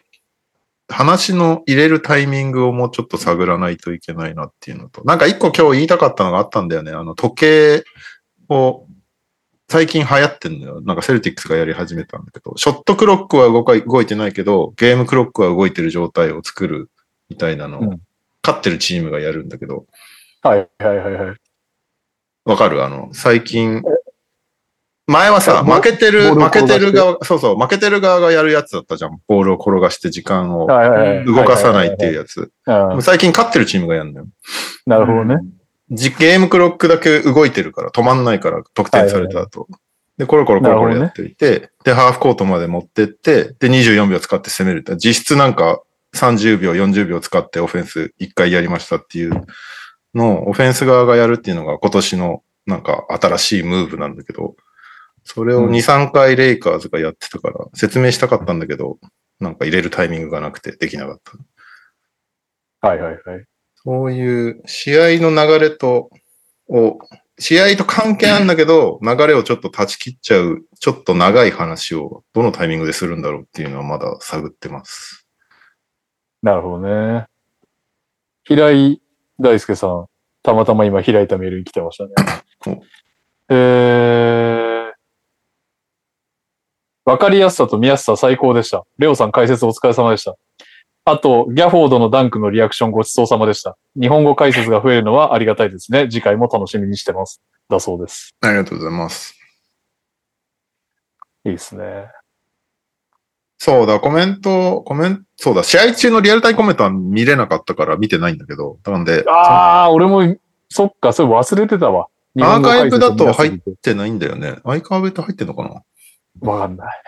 話の入れるタイミングをもうちょっと探らないといけないなっていうのと、なんか一個今日言いたかったのがあったんだよね。あの、時計を、最近流行ってんのよ。なんかセルティックスがやり始めたんだけど、ショットクロックは動か動いてないけど、ゲームクロックは動いてる状態を作るみたいなのを、うん勝ってるチームがやるんだけど、あ。はいはいはいはい。わかる？あの、最近、前はさ、ボ負けてる、負けてる側、そうそう、負けてる側がやるやつだったじゃん。ボールを転がして時間をはいはいはい。動かさないっていうやつ。うん。うん最近勝ってるチームがやるんだよ。なるほどね。じゲームクロックだけ動いてるから、止まんないから、得点された後。で、コロコロコロコロやっていて、で、ハーフコートまで持ってって、で、24秒使って攻めるって。実質なんか、30秒、40秒使ってオフェンス1回やりましたっていうのを、オフェンス側がやるっていうのが今年のなんか新しいムーブなんだけど、それをうん2、3回レイカーズがやってたから、説明したかったんだけど、なんか入れるタイミングがなくてできなかった。はいはいはい。そういう試合の流れと、を、試合と関係あるんだけど、流れをちょっと断ち切っちゃう、ちょっと長い話をどのタイミングでするんだろうっていうのはまだ探ってます。なるほどね。平井大輔さん、たまたま今開いたメールに来てましたね。えー、わかりやすさと見やすさ最高でした。レオさん解説お疲れ様でした。あと、ギャフォードのダンクのリアクションごちそうさまでした。日本語解説が増えるのはありがたいですね。次回も楽しみにしてます。だそうです。ありがとうございます。いいですね。そうだ、コメント、コメント、そうだ、試合中のリアルタイムコメントは見れなかったから見てないんだけど、なんで、ああ、俺も、そっか、それ忘れてたわ。アーカイブだと入ってないんだよね。アイカーブって入ってんのかな？わかんない。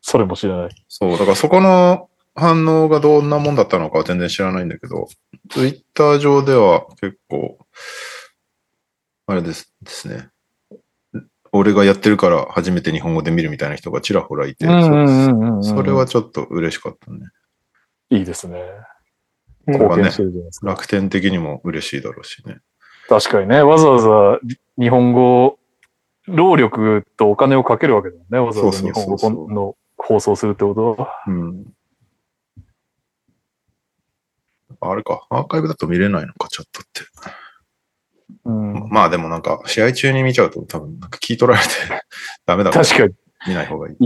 それも知らない。そう、だからそこの反応がどんなもんだったのかは全然知らないんだけど、ツイッター上では結構、あれですですね。俺がやってるから初めて日本語で見るみたいな人がちらほらいて、そそれはちょっと嬉しかったね。いいですね。ここはね。楽天的にも嬉しいだろうしね。確かにね、わざわざ日本語、労力とお金をかけるわけだもんね。わざわざ日本語の放送するってことは。うん。あれか、アーカイブだと見れないのか、チャットって。うん、まあでもなんか、試合中に見ちゃうと多分、なんか聞い取られて ダメだから確かに。見ない方がいい。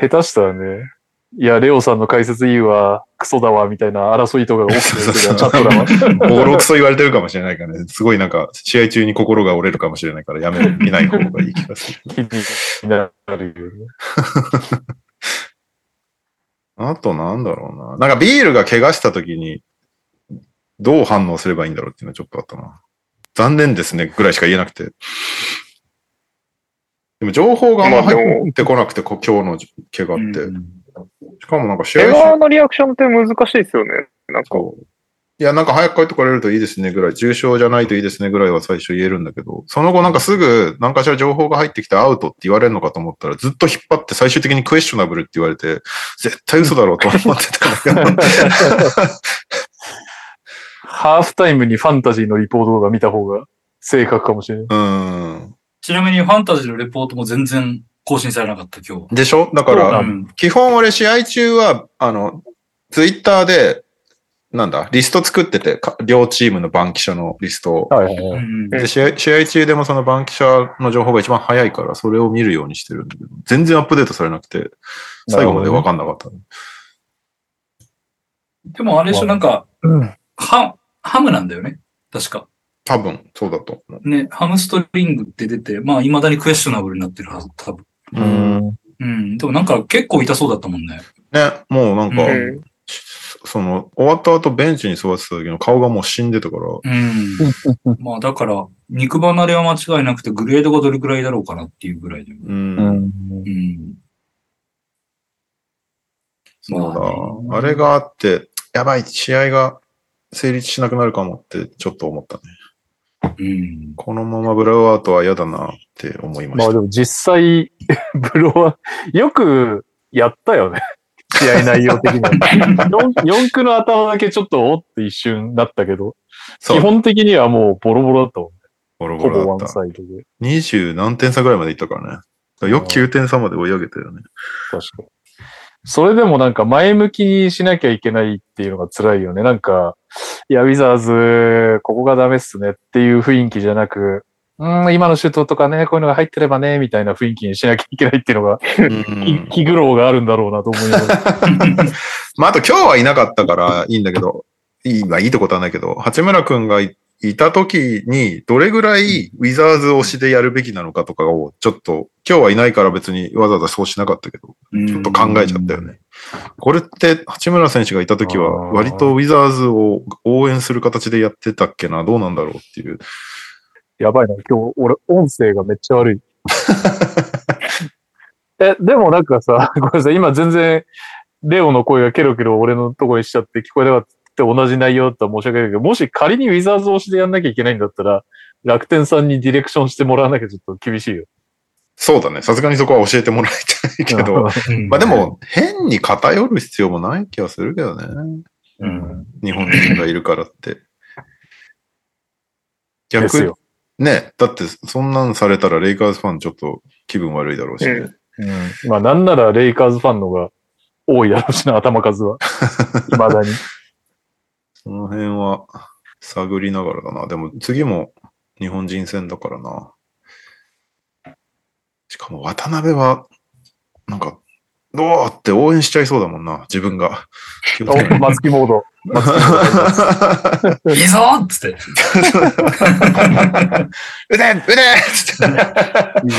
下手したらね、いや、レオさんの解説いいわ、クソだわ、みたいな争いとかが起きてる チャットだわ。ボロクソ言われてるかもしれないからね。すごいなんか、試合中に心が折れるかもしれないから、やめ、見ない方がいい気がする。気になるよね。あとなんだろうな。なんかビールが怪我した時に、どう反応すればいいんだろうっていうのはちょっとあったな。残念ですね、ぐらいしか言えなくて。でも情報があんま入ってこなくて、こ今日の怪我って。うんしかもなんか試怪合我のリアクションって難しいですよね。なんか、そういや、なんか早く帰ってこれるといいですねぐらい、重症じゃないといいですねぐらいは最初言えるんだけど、その後なんかすぐ何かしら情報が入ってきてアウトって言われるのかと思ったら、ずっと引っ張って最終的にクエスチョナブルって言われて、絶対嘘だろうと思ってたんだけど。ハーフタイムにファンタジーのリポートが見た方が正確かもしれない。うん。ちなみにファンタジーのレポートも全然更新されなかった今日。でしょ？だから基本俺試合中は、あの、ツイッターで、なんだ、リスト作ってて、か両チームの番記者のリストを。はいはいで試合試合中でもその番記者の情報が一番早いから、それを見るようにしてるんだけど、全然アップデートされなくて、最後まで分かんなかった。でもあれでしょ、なんか、うんハ、ハムなんだよね？確か。多分、そうだと思う。ね、ハムストリングって出て、まあ、未だにクエスチョナブルになってるはず、多分。う。ん。うん。でもなんか結構痛そうだったもんね。ね、もうなんか、うんその、終わった後ベンチに座ってた時の顔がもう死んでたから、うん。まあ、だから、肉離れは間違いなくて、グレードがどれくらいだろうかなっていうぐらいで。うん。うん。うん。そうまあ。あれがあって、やばい、試合が成立しなくなるかもってちょっと思ったね。うん。このままブラウアウトは嫌だなって思いました。まあでも実際、ブロは、よくやったよね。試合内容的には。4, 区の頭だけちょっとおって一瞬なったけど、基本的にはもうボロボロだったもんね。ボロボほぼワンロだった。サイドで。20何点差ぐらいまでいったからね。よく9点差まで追い上げたよね。確かに。それでもなんか前向きにしなきゃいけないっていうのが辛いよね。なんか、いや、ウィザーズ、ここがダメっすねっていう雰囲気じゃなく、うん、今のシュートとかね、こういうのが入ってればね、みたいな雰囲気にしなきゃいけないっていうのが、うん気気苦労があるんだろうなと思いながら。まあ、あと今日はいなかったからいいんだけど、いい、まあいいってことはないけど、八村くんがいいた時にどれぐらいウィザーズ推しでやるべきなのかとかをちょっと、今日はいないから別にわざわざそうしなかったけど、ちょっと考えちゃったよね。これって八村選手がいた時は割とウィザーズを応援する形でやってたっけな、どうなんだろうっていう。やばいな、今日、俺、音声がめっちゃ悪い。え、でもなんかさ、ごめんなさい、今全然、レオの声がケロケロ俺のとこにしちゃって聞こえなかったって同じ内容だったら申し訳ないけど、もし仮にウィザーズ推しでやんなきゃいけないんだったら、楽天さんにディレクションしてもらわなきゃちょっと厳しいよ。そうだね。さすがにそこは教えてもらいたいけど。うんまあで、も、変に偏る必要もない気がするけどね。うん。日本人がいるからって。逆にですよ。ね、だってそんなんされたらレイカーズファンちょっと気分悪いだろうし、ねうんうん。まあなんならレイカーズファンのが多いだろうしな、頭数は。未だに。その辺は探りながらだな。でも次も日本人戦だからな。しかも渡辺は、なんか、どうって応援しちゃいそうだもんな、自分が。お松木モード。松木モードいいぞっつって。腕腕つっていいね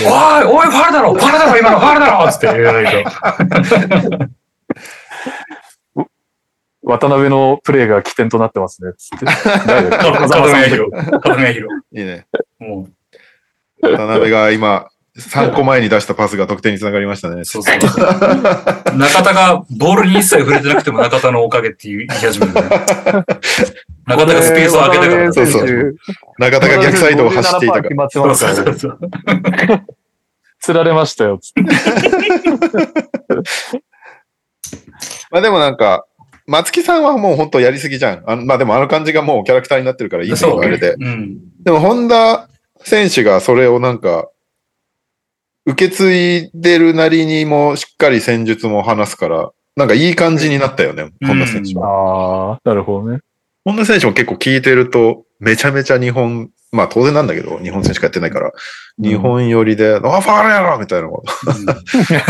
おいおい、ファールだろファールだろ今のファールだろつって言わないと。渡辺のプレーが起点となってますね。つって。いいね。も渡辺が今、3個前に出したパスが得点につながりましたねう、。そうそうそう。中田がボールに一切触れてなくても中田のおかげって言い始めるね。中田がスペースを空けたから。そうそう中田が逆サイドを走っていたから。そう。そうそう。釣られましたよ。つってまあでもなんか、松木さんはもう本当やりすぎじゃん。あのまあでもあの感じがもうキャラクターになってるからいいんだけど、あれで。うん。でも本田選手がそれをなんか、受け継いでるなりにもしっかり戦術も話すから、なんかいい感じになったよね、うん本田選手は。ああ、なるほどね。本田選手も結構聞いてると、めちゃめちゃ日本、まあ当然なんだけど、日本戦しかやってないから、日本寄りで、あ、ファールやろみたいなこと。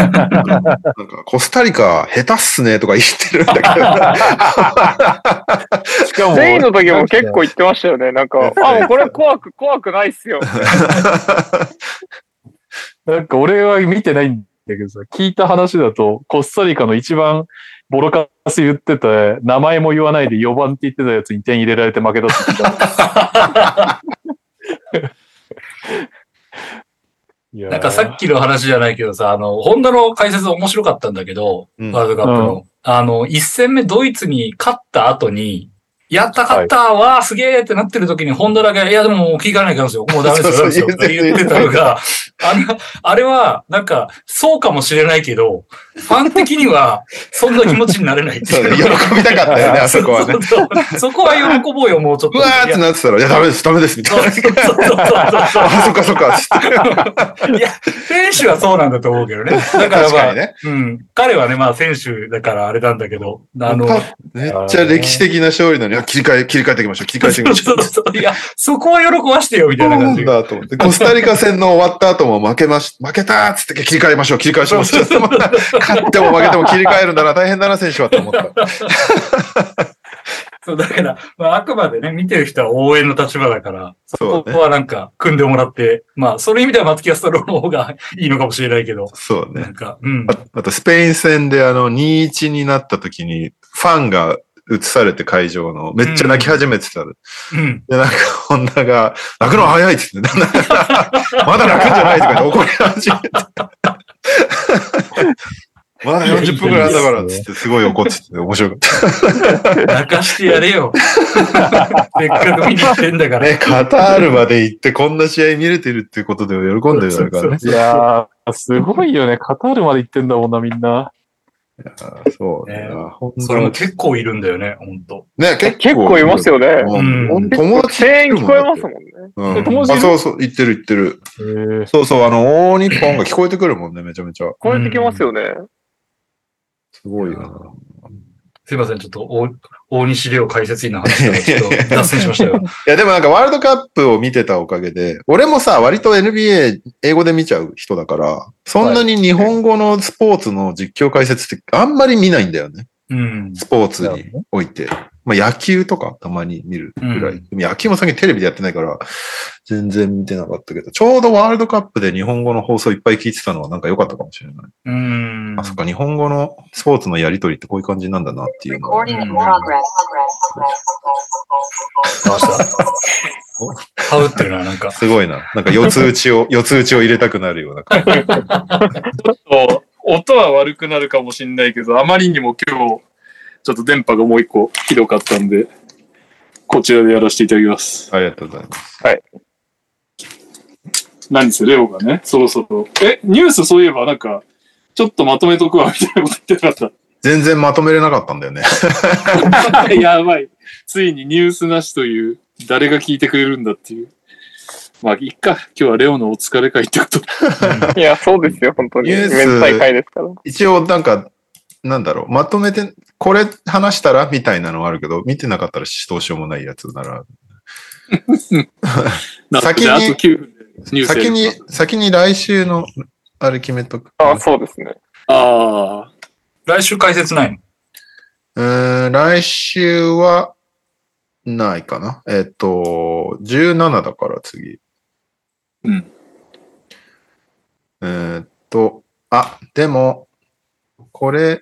なんか、コスタリカ下手っすねとか言ってるんだけど。しかも、全員の時も結構言ってましたよね。なんか、あ、もうこれ怖く、怖くないっすよ。なんか俺は見てないんだけどさ、聞いた話だと、コスタリカの一番ボロカス言ってた、名前も言わないで4番って言ってたやつに点入れられて負けたって聞いた。なんかさっきの話じゃないけどさ、あの、ホンダの解説面白かったんだけど、うんワールドカップの。あの、一戦目ドイツに勝った後に、やった勝った、わあすげえってなってる時に、ホンダだけ、いやでももう気がないからですよ。もうダメですよ。って言ってたのが、あの、あれは、なんか、そうかもしれないけど、ファン的には、そんな気持ちになれないってそういう。喜びたかったよね、あそこはね。そこは喜ぼうよ、もうちょっと。うわーってなってたら、いや、ダメです、ダメです、みたいな。そうそうそうそうそうあ、そっかそっか。いや、選手はそうなんだと思うけどね。だからまあ、ね。うん。彼はね、まあ選手だからあれなんだけど、あの、めっちゃ歴史的な勝利なのに、あ切り替え、切り替えていきましょう、切り替えていきましょそうう。そうそういや、そこは喜ばしてよ、みたいなそうな感じん。だと思って。コスタリカ戦の終わった後も負けまし、負けたーっつって切り替えましょう、切り替えしましょう。勝っても負けても切り替えるな、大変だな、選手はと思った。そう、だから、まあ、あくまでね、見てる人は応援の立場だから、そこはなんか、組んでもらって、まあ、その意味では松木安太郎の方がいいのかもしれないけど、そうね。なんか、うん。ああと、スペイン戦であの、2-1になった時に、ファンが映されて会場の、めっちゃ泣き始めてた。うん。で、なんか、ホンダが、泣くの早いっつって、まだ泣くんじゃないとか怒り始めて。まだ40分くらいなんだからっつって、すごい怒ってて、面白かった。泣かしてやれよ。せっかく見に来てんだから。ね、カタールまで行ってこんな試合見れてるっていうことで喜んでるからね。いやー、すごいよね。カタールまで行ってんだもんな、みんな。そうねね。ほんとそれも結構いるんだよね、ほんと。ね、結構。結構いますよね。うんうん友達声援聞こえますもんね。うん。友達そうそう、言ってる言ってる。えー、そうそう、あの、大日本が聞こえてくるもんね、めちゃめちゃ。聞こえてきますよね。すごいよな。すいません、ちょっと大、大西レオ解説員の話からちょっと脱線しましたよ。いや、でもなんかワールドカップを見てたおかげで、俺もさ、割と NBA 英語で見ちゃう人だから、そんなに日本語のスポーツの実況解説ってあんまり見ないんだよね。うん。スポーツにおいて。まあ野球とかたまに見るぐらい。うんでも野球も最近テレビでやってないから、全然見てなかったけど、ちょうどワールドカップで日本語の放送いっぱい聞いてたのはなんか良かったかもしれない。うんあ、。そっか、日本語のスポーツのやりとりってこういう感じなんだなっていうのは。ハウってるな、なんか。すごいな。なんか四つ打ちを、四つ打ちを入れたくなるような感じ。と音は悪くなるかもしれないけど、あまりにも今日、ちょっと電波がもう一個ひどかったんで、こちらでやらせていただきます。ありがとうございます。何せレオがね、そろそろ。え、ニュースそういえばなんか、ちょっとまとめとくわ、みたいなこと言ってなかっ全然まとめれなかったんだよね。た。やばい。ついにニュースなしという、誰が聞いてくれるんだっていう。まあ、いっか。今日はレオのお疲れ会ってこと。いや、そうですよ、本当に。ニュースイベント大会ですから。一応なんか、なんだろう、まとめて、これ話したらみたいなのはあるけど、見てなかったらどうしようもないやつなら、先にじゃああと9分でニュースやる先に、先に来週の、あれ決めとく。あそうですね。ああ。来週解説ないの？うーん、来週は、ないかな。えっと、17だから次。うん。えーっと、あ、でも、これ、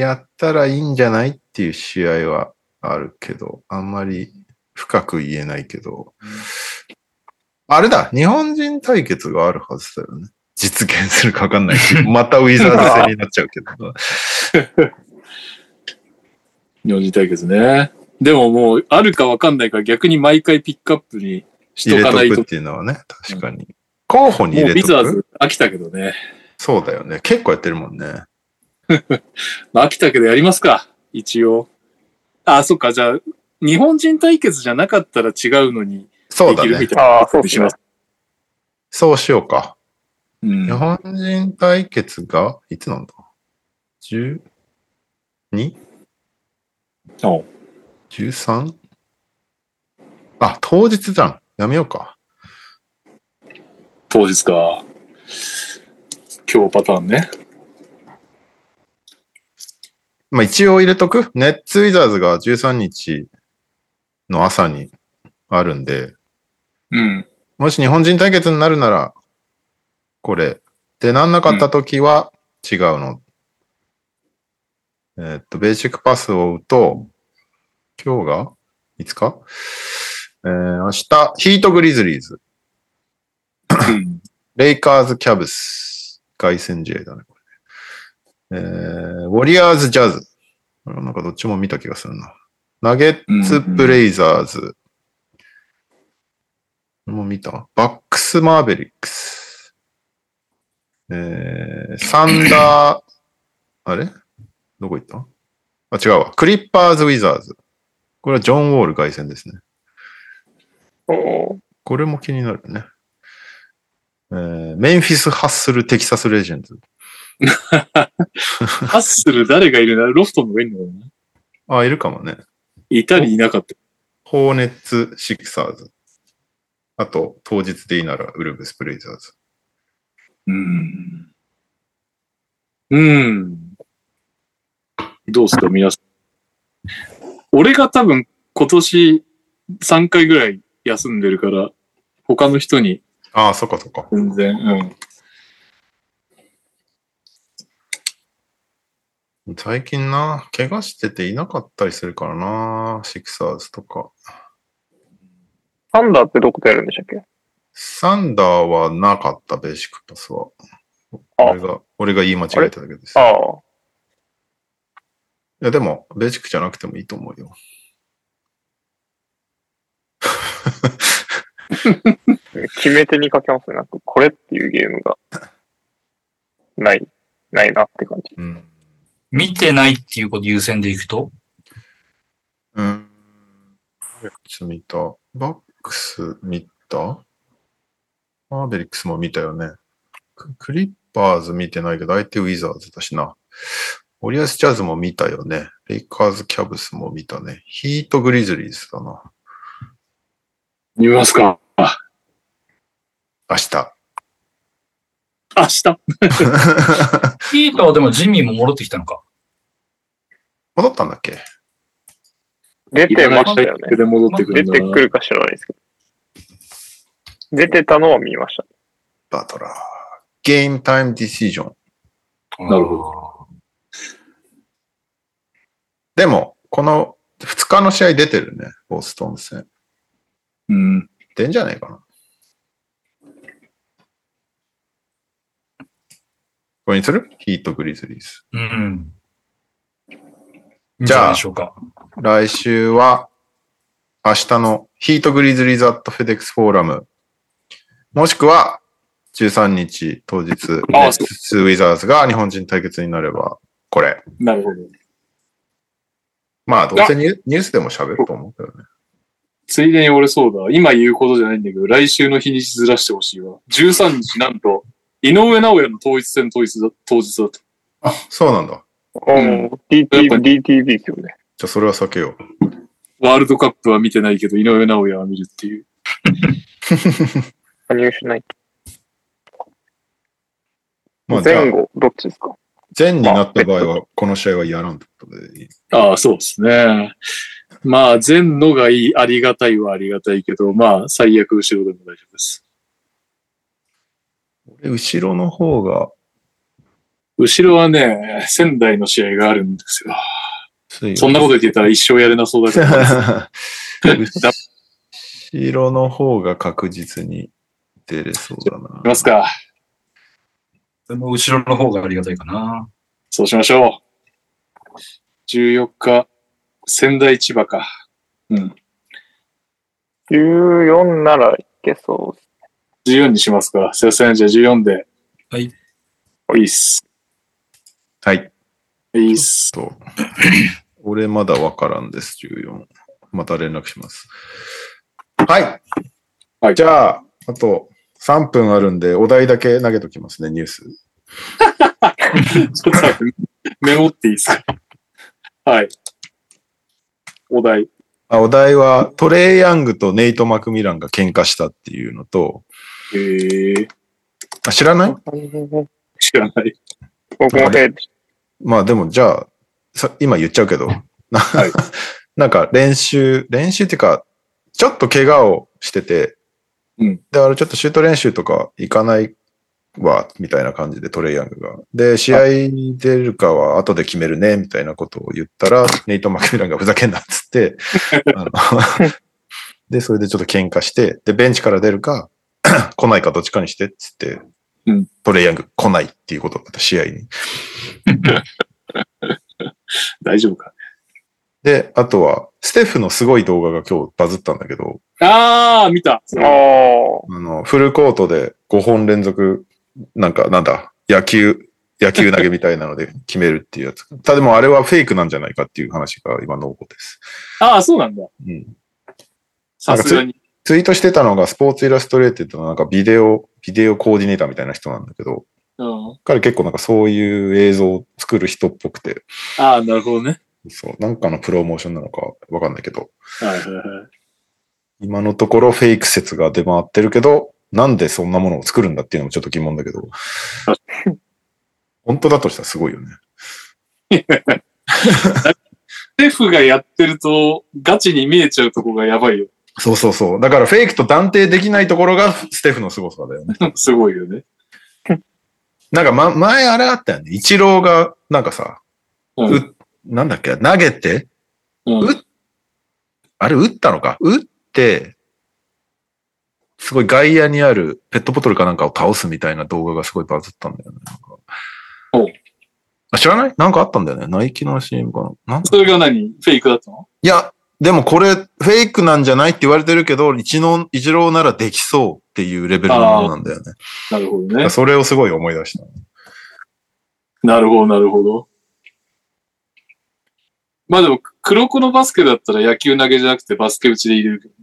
やったらいいんじゃないっていう試合はあるけど、あんまり深く言えないけど、あれだ、日本人対決があるはずだよね。実現するかわかんないし、またウィザーズ戦になっちゃうけど。日本人対決ね。でももう、あるかわかんないから逆に毎回ピックアップにし入れとかないと。とくっていうのはね、確かに。候補にもう入れとく？ビザーズ飽きたけどね。そうだよね。結構やってるもんね。まあ飽きたけどやりますか。一応。あ、そっか。じゃあ、日本人対決じゃなかったら違うのにそうだねできるみ。たいな。ああ、そうします。。そうしようか。うん日本人対決が、いつなんだ ?12? お 13? あ、当日じゃん。やめようか。当日か。今日パターンね。まあ一応入れとく？ネッツウィザーズが13日の朝にあるんで、うん。もし日本人対決になるなら、これ。で、なんなかった時は違うの。えーっと、ベーシックパスを追うと、今日が？いつか？えー、明日、ヒートグリズリーズ、レイカーズキャブス、凱旋試合だね。えー、ウォリアーズジャズ。なんかどっちも見た気がするな。ナゲッツブレイザーズ。これも見た？バックスマーベリックス。えー、サンダー、あれ？どこ行った？あ、違うわ。クリッパーズ・ウィザーズ。これはジョン・ウォール凱旋ですね。おーこれも気になるね。えー、メンフィス・ハッスル・テキサス・レジェンズ。ハッスル誰がいるな？ロフトンのがいるのかな？あ、いるかもね。いたりいなかった。ホーネッツ・シクサーズ。あと、当日でいいなら、ウルブス・ブレイザーズ。うん。うん。どうすか、皆さん。俺が多分今年3回ぐらい休んでるから、他の人にああ、そっかそっか。全然、うん。最近な、怪我してていなかったりするからな、シクサーズとか。サンダーってどこでやるんでしたっけ？サンダーはなかった、ベーシックパスは。あ俺が、俺が言い間違えただけです。いああ。や、でも、ベーシックじゃなくてもいいと思うよ。決め手にかけますね。なんか、これっていうゲームが、ない、ないなって感じ。うん。見てないっていうこと優先でいくと？うん。バックス見た？バックス見たマーベリックスも見たよね。ククリッパーズ見てないけど、相手ウィザーズだしな。オリアスジャズも見たよね。レイカーズキャブスも見たね。ヒートグリズリーズだな。見ますか？明日。明日 ヒートはでもジミーも戻ってきたのか。戻ったんだっけ？出てましたよね。で戻ってく出るんだなてくるか知らないですけど。出てたのは見ました。バトラー。ゲームタイムディシジョン。なるほどでも、この2日の試合出てるね。ボストン戦。うん。出んじゃないかな。これにする？ヒートグリズリーズ。うん。じゃあ。来週は、明日のヒートグリズリーズアットフェデックスフォーラム。もしくは、13日当日、あネッツウィザーズが日本人対決になれば、これ。なるほど。まあ、どうせニュニュースでも喋ると思うけどね。ついでに俺そうだ。今言うことじゃないんだけど、来週の日にちずらしてほしいわ。13日なんと、井上尚弥の統一戦当日だ当日だと。あ、そうなんだ。うん、やっ DTV、ぱ DTV ですよね。じゃあ、それは避けよう。ワールドカップは見てないけど、井上尚弥は見るっていう。加入しないと。まあ、前、後、どっちですか？前になった場合は、この試合はやらんってことでいい。ああ、そうですね。まあ、全のがいい、ありがたいはありがたいけど、まあ、最悪後ろでも大丈夫です。俺後ろの方が後ろはね、仙台の試合があるんですよ。そんなこと言ってたら一生やれなそうだけど。い後ろの方が確実に出れそうだなき。ますか。その後ろの方がありがたいかな。そうしましょう。14日、仙台千葉か。うん。14ならいけそ14にしますか。すいません。じゃあ14で。はい。いいっす。はい。いいっす。と。俺まだわからんです、14。また連絡します。はい。はいじゃあ、あと3分あるんで、お題だけ投げときますね、ニュース。ちょっと待ってメモっていいですか？はい。お題。あお題は、トレイ・ヤングとネイト・マクミランが喧嘩したっていうのと、えー、あ知らない？う知らない。僕もへまあでも、じゃあ、さ今言っちゃうけど、な はい。なんか練習、練習っていうか、ちょっと怪我をしてて、うん。で、あれちょっとシュート練習とか行かないわ、みたいな感じでトレイヤングが。で、試合に出るかは後で決めるね、みたいなことを言ったら、ネイト・マクミランがふざけんなっつって、で、それでちょっと喧嘩して、で、ベンチから出るか、来ないかどっちかにしてっつって、うんトレイヤング来ないっていうことだった、試合に。大丈夫か。で、あとは、ステフのすごい動画が今日バズったんだけど、あー、見た。ああ、あの、フルコートで5本連続、なんか、なんだ、野球、野球投げみたいなので 決めるっていうやつ。ただでもあれはフェイクなんじゃないかっていう話が今濃厚です。あー、そうなんだ。うん。さすがに。ツイートしてたのがスポーツイラストレーテッドのなんかビデオ、ビデオコーディネーターみたいな人なんだけど、うん。彼結構なんかそういう映像を作る人っぽくて、あー、なるほどね。そう、なんかのプロモーションなのかわかんないけど、はいはいはい。今のところフェイク説が出回ってるけど、なんでそんなものを作るんだっていうのもちょっと疑問だけど、本当だとしたらすごいよね。ステフがやってると、ガチに見えちゃうとこがやばいよ。そうそうそう。だからフェイクと断定できないところがステフの凄さだよね。すごいよね。なんか、ま、前あれあったよね。イチローが、なんかさ、うんう、なんだっけ、投げて、うんうあれ打ったのか？打って、すごい外野にあるペットボトルかなんかを倒すみたいな動画がすごいバズったんだよね。なんかおあ知らない？なんかあったんだよね。ナイキの CM かな？なんそれが何？フェイクだったの？いや、でもこれフェイクなんじゃないって言われてるけど、一の、一郎ならできそうっていうレベルのものなんだよね。なるほどね。それをすごい思い出した。なるほど、なるほど。まあでも、黒子のバスケだったら野球投げじゃなくてバスケ打ちで入れるけどね。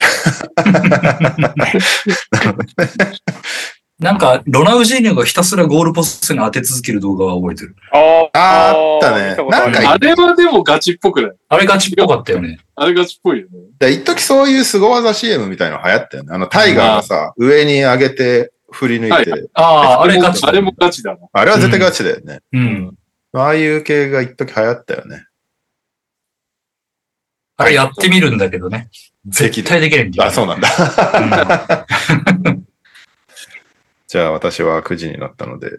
なんか、ロナウジーニョがひたすらゴールポストに当て続ける動画は覚えてる。ああーあったねなんかあれはでもガチっぽくない？あれガチっぽかったよね。あれガチっぽいよね。で、一時そういう凄技 CM みたいの流行ったよね。あの、タイガーがさ、上に上げて振り抜いて、はいああ、あれガチ。あれもガチだな。あれは絶対ガチだよね。うん。ああいう系が一時流行ったよね。あれやってみるんだけどね。絶対できないんだよ。あ、そうなんだ。うん じゃあ私は9時になったので、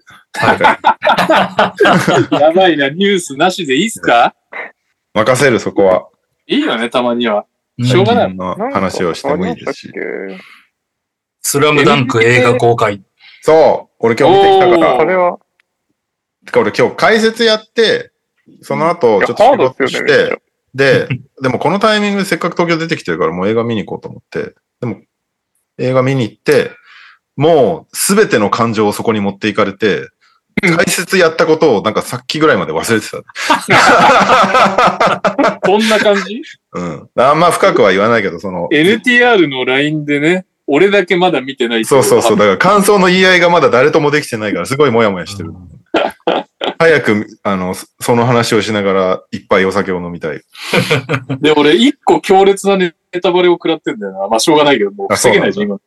やばいな、ニュースなしでいいっすか？任せるそこは。いいよね、たまには。うんしょうがないの話をしてもいいですしスラムダンク映画公開。そう俺今日見てきたからそ。れは、てか俺今日解説やって、その後ちょっと仕ハード事して、。で、でもこのタイミングでせっかく東京出てきてるからもう映画見に行こうと思って、でも映画見に行って、もうすべての感情をそこに持っていかれて、解説やったことをなんかさっきぐらいまで忘れてた。こんな感じ？うん。あんま深くは言わないけど、その、?NTR の LINE でね、俺だけまだ見てないそうそうそう。だから感想の言い合いがまだ誰ともできてないから、すごいモヤモヤしてる。早く、あの、そその話をしながら、いっぱいお酒を飲みたい。で、俺一個強烈なネタバレを食らってんだよな。まあしょうがないけど、もうあ防げないじゃん、今。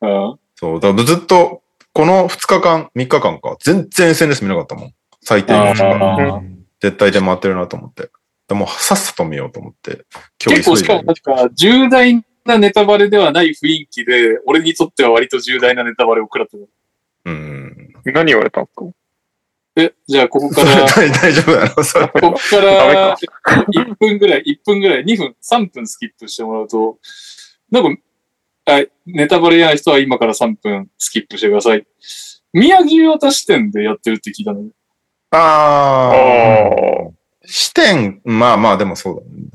うん。そう。だからずっと、この2日間、3日間か、全然 SNS 見なかったもん。最低あ限しか。ー絶対で回ってるなと思って。でも、さっさと見ようと思って。今結構しかも確か重大なネタバレではない雰囲気で、俺にとっては割と重大なネタバレを食らってる。うん。何言われたんですか？え、じゃあここから、大大丈夫なの？それ。ここから1分ぐらい、1分ぐらい、2分、3分スキップしてもらうと、なんか、はい、ネタバレ嫌な人は今から3分スキップしてください。宮城渡視点でやってるって聞いたので。あああ。視点、まあまあ、でもそうだね。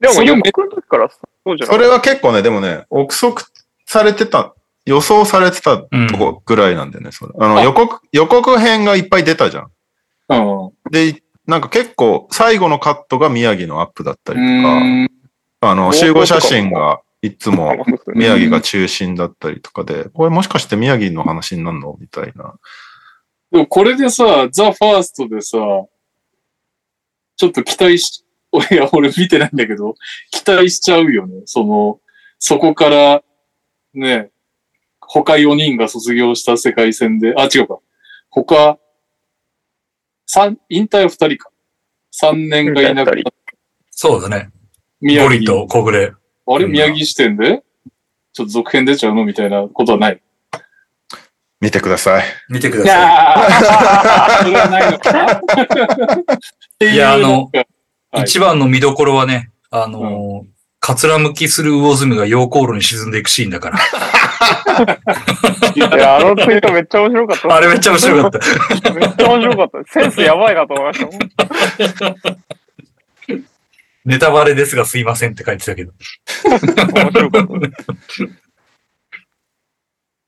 でもそれ予告の時からそうじゃない？それは結構ね、でもね、憶測されてた、予想されてたとこぐらいなんだよね、それ。あの、あ予告、予告編がいっぱい出たじゃん。うん。で、なんか結構、最後のカットが宮城のアップだったりとか、うんあの、集合写真がいつも宮城が中心だったりとかで、これもしかして宮城の話になるの？みたいな。でもこれでさ、ザ・ファーストでさ、ちょっと期待し、いや、俺見てないんだけど、期待しちゃうよね。その、そこから、ね、他4人が卒業した世界戦で、あ、違うか。他、三、引退は2人か。3年がいなくなったそうだね。宮城と。小暮。あれ宮城視点で？ちょっと続編出ちゃうの？みたいなことはない？見てください。見てくいださやー それはないのかな？っていういやあの。はい一番の見どころはね、あのー、かつらむきする魚住が溶鉱炉に沈んでいくシーンだから。いや、あのツイートめっちゃ面白かった。あれめっちゃ面白かった。めっちゃ面白かった。センスやばいなと思いました。ネタバレですがすいませんって書いてたけど。面白かっ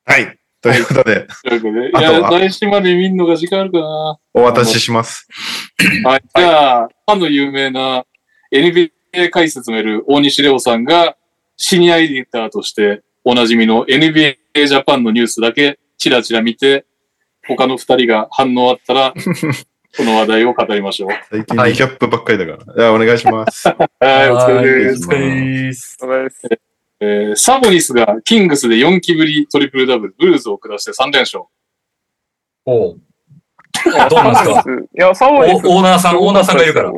た。はい。ということで、ということで、いあとや、は来週まで見んのが時間あるかな。お渡しします。はい。じゃあ、ファンの有名な NBA 解説もやる大西レオさんが、シニアエディターとしておなじみの NBA ジャパンのニュースだけチラチラ見て、他の二人が反応あったら、この話題を語りましょう。最近はいリキャップばっかりだから。じゃあお願いしま す。はい、お疲れです。お疲れです。お疲れ様ですえーサボニスがキングスで4期ぶりトリプルダブル、ブルーズを下して3連勝。おうどうなんですか？いや、サボニス。おオーナーさん、オーナーさんがいるから。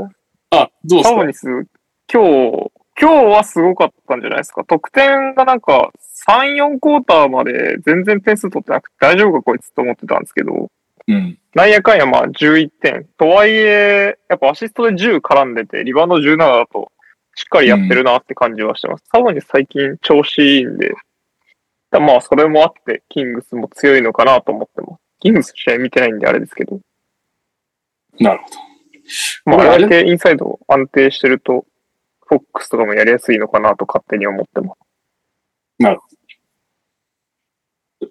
あ、どうですか？サボニス、今日、今日はすごかったんじゃないですか？得点がなんか、3、4クォーターまで全然点数取ってなくて大丈夫かこいつと思ってたんですけど、うん。なんやかんやまあ11点。とはいえ、やっぱアシストで10絡んでて、リバウンド17だと、しっかりやってるなって感じはしてます。サボニス最近調子いいんで、だまあそれもあって、キングスも強いのかなと思ってます。キングス試合見てないんであれですけど。なるほど。まあ、あれ？だけインサイド安定してると、フォックスとかもやりやすいのかなと勝手に思ってます。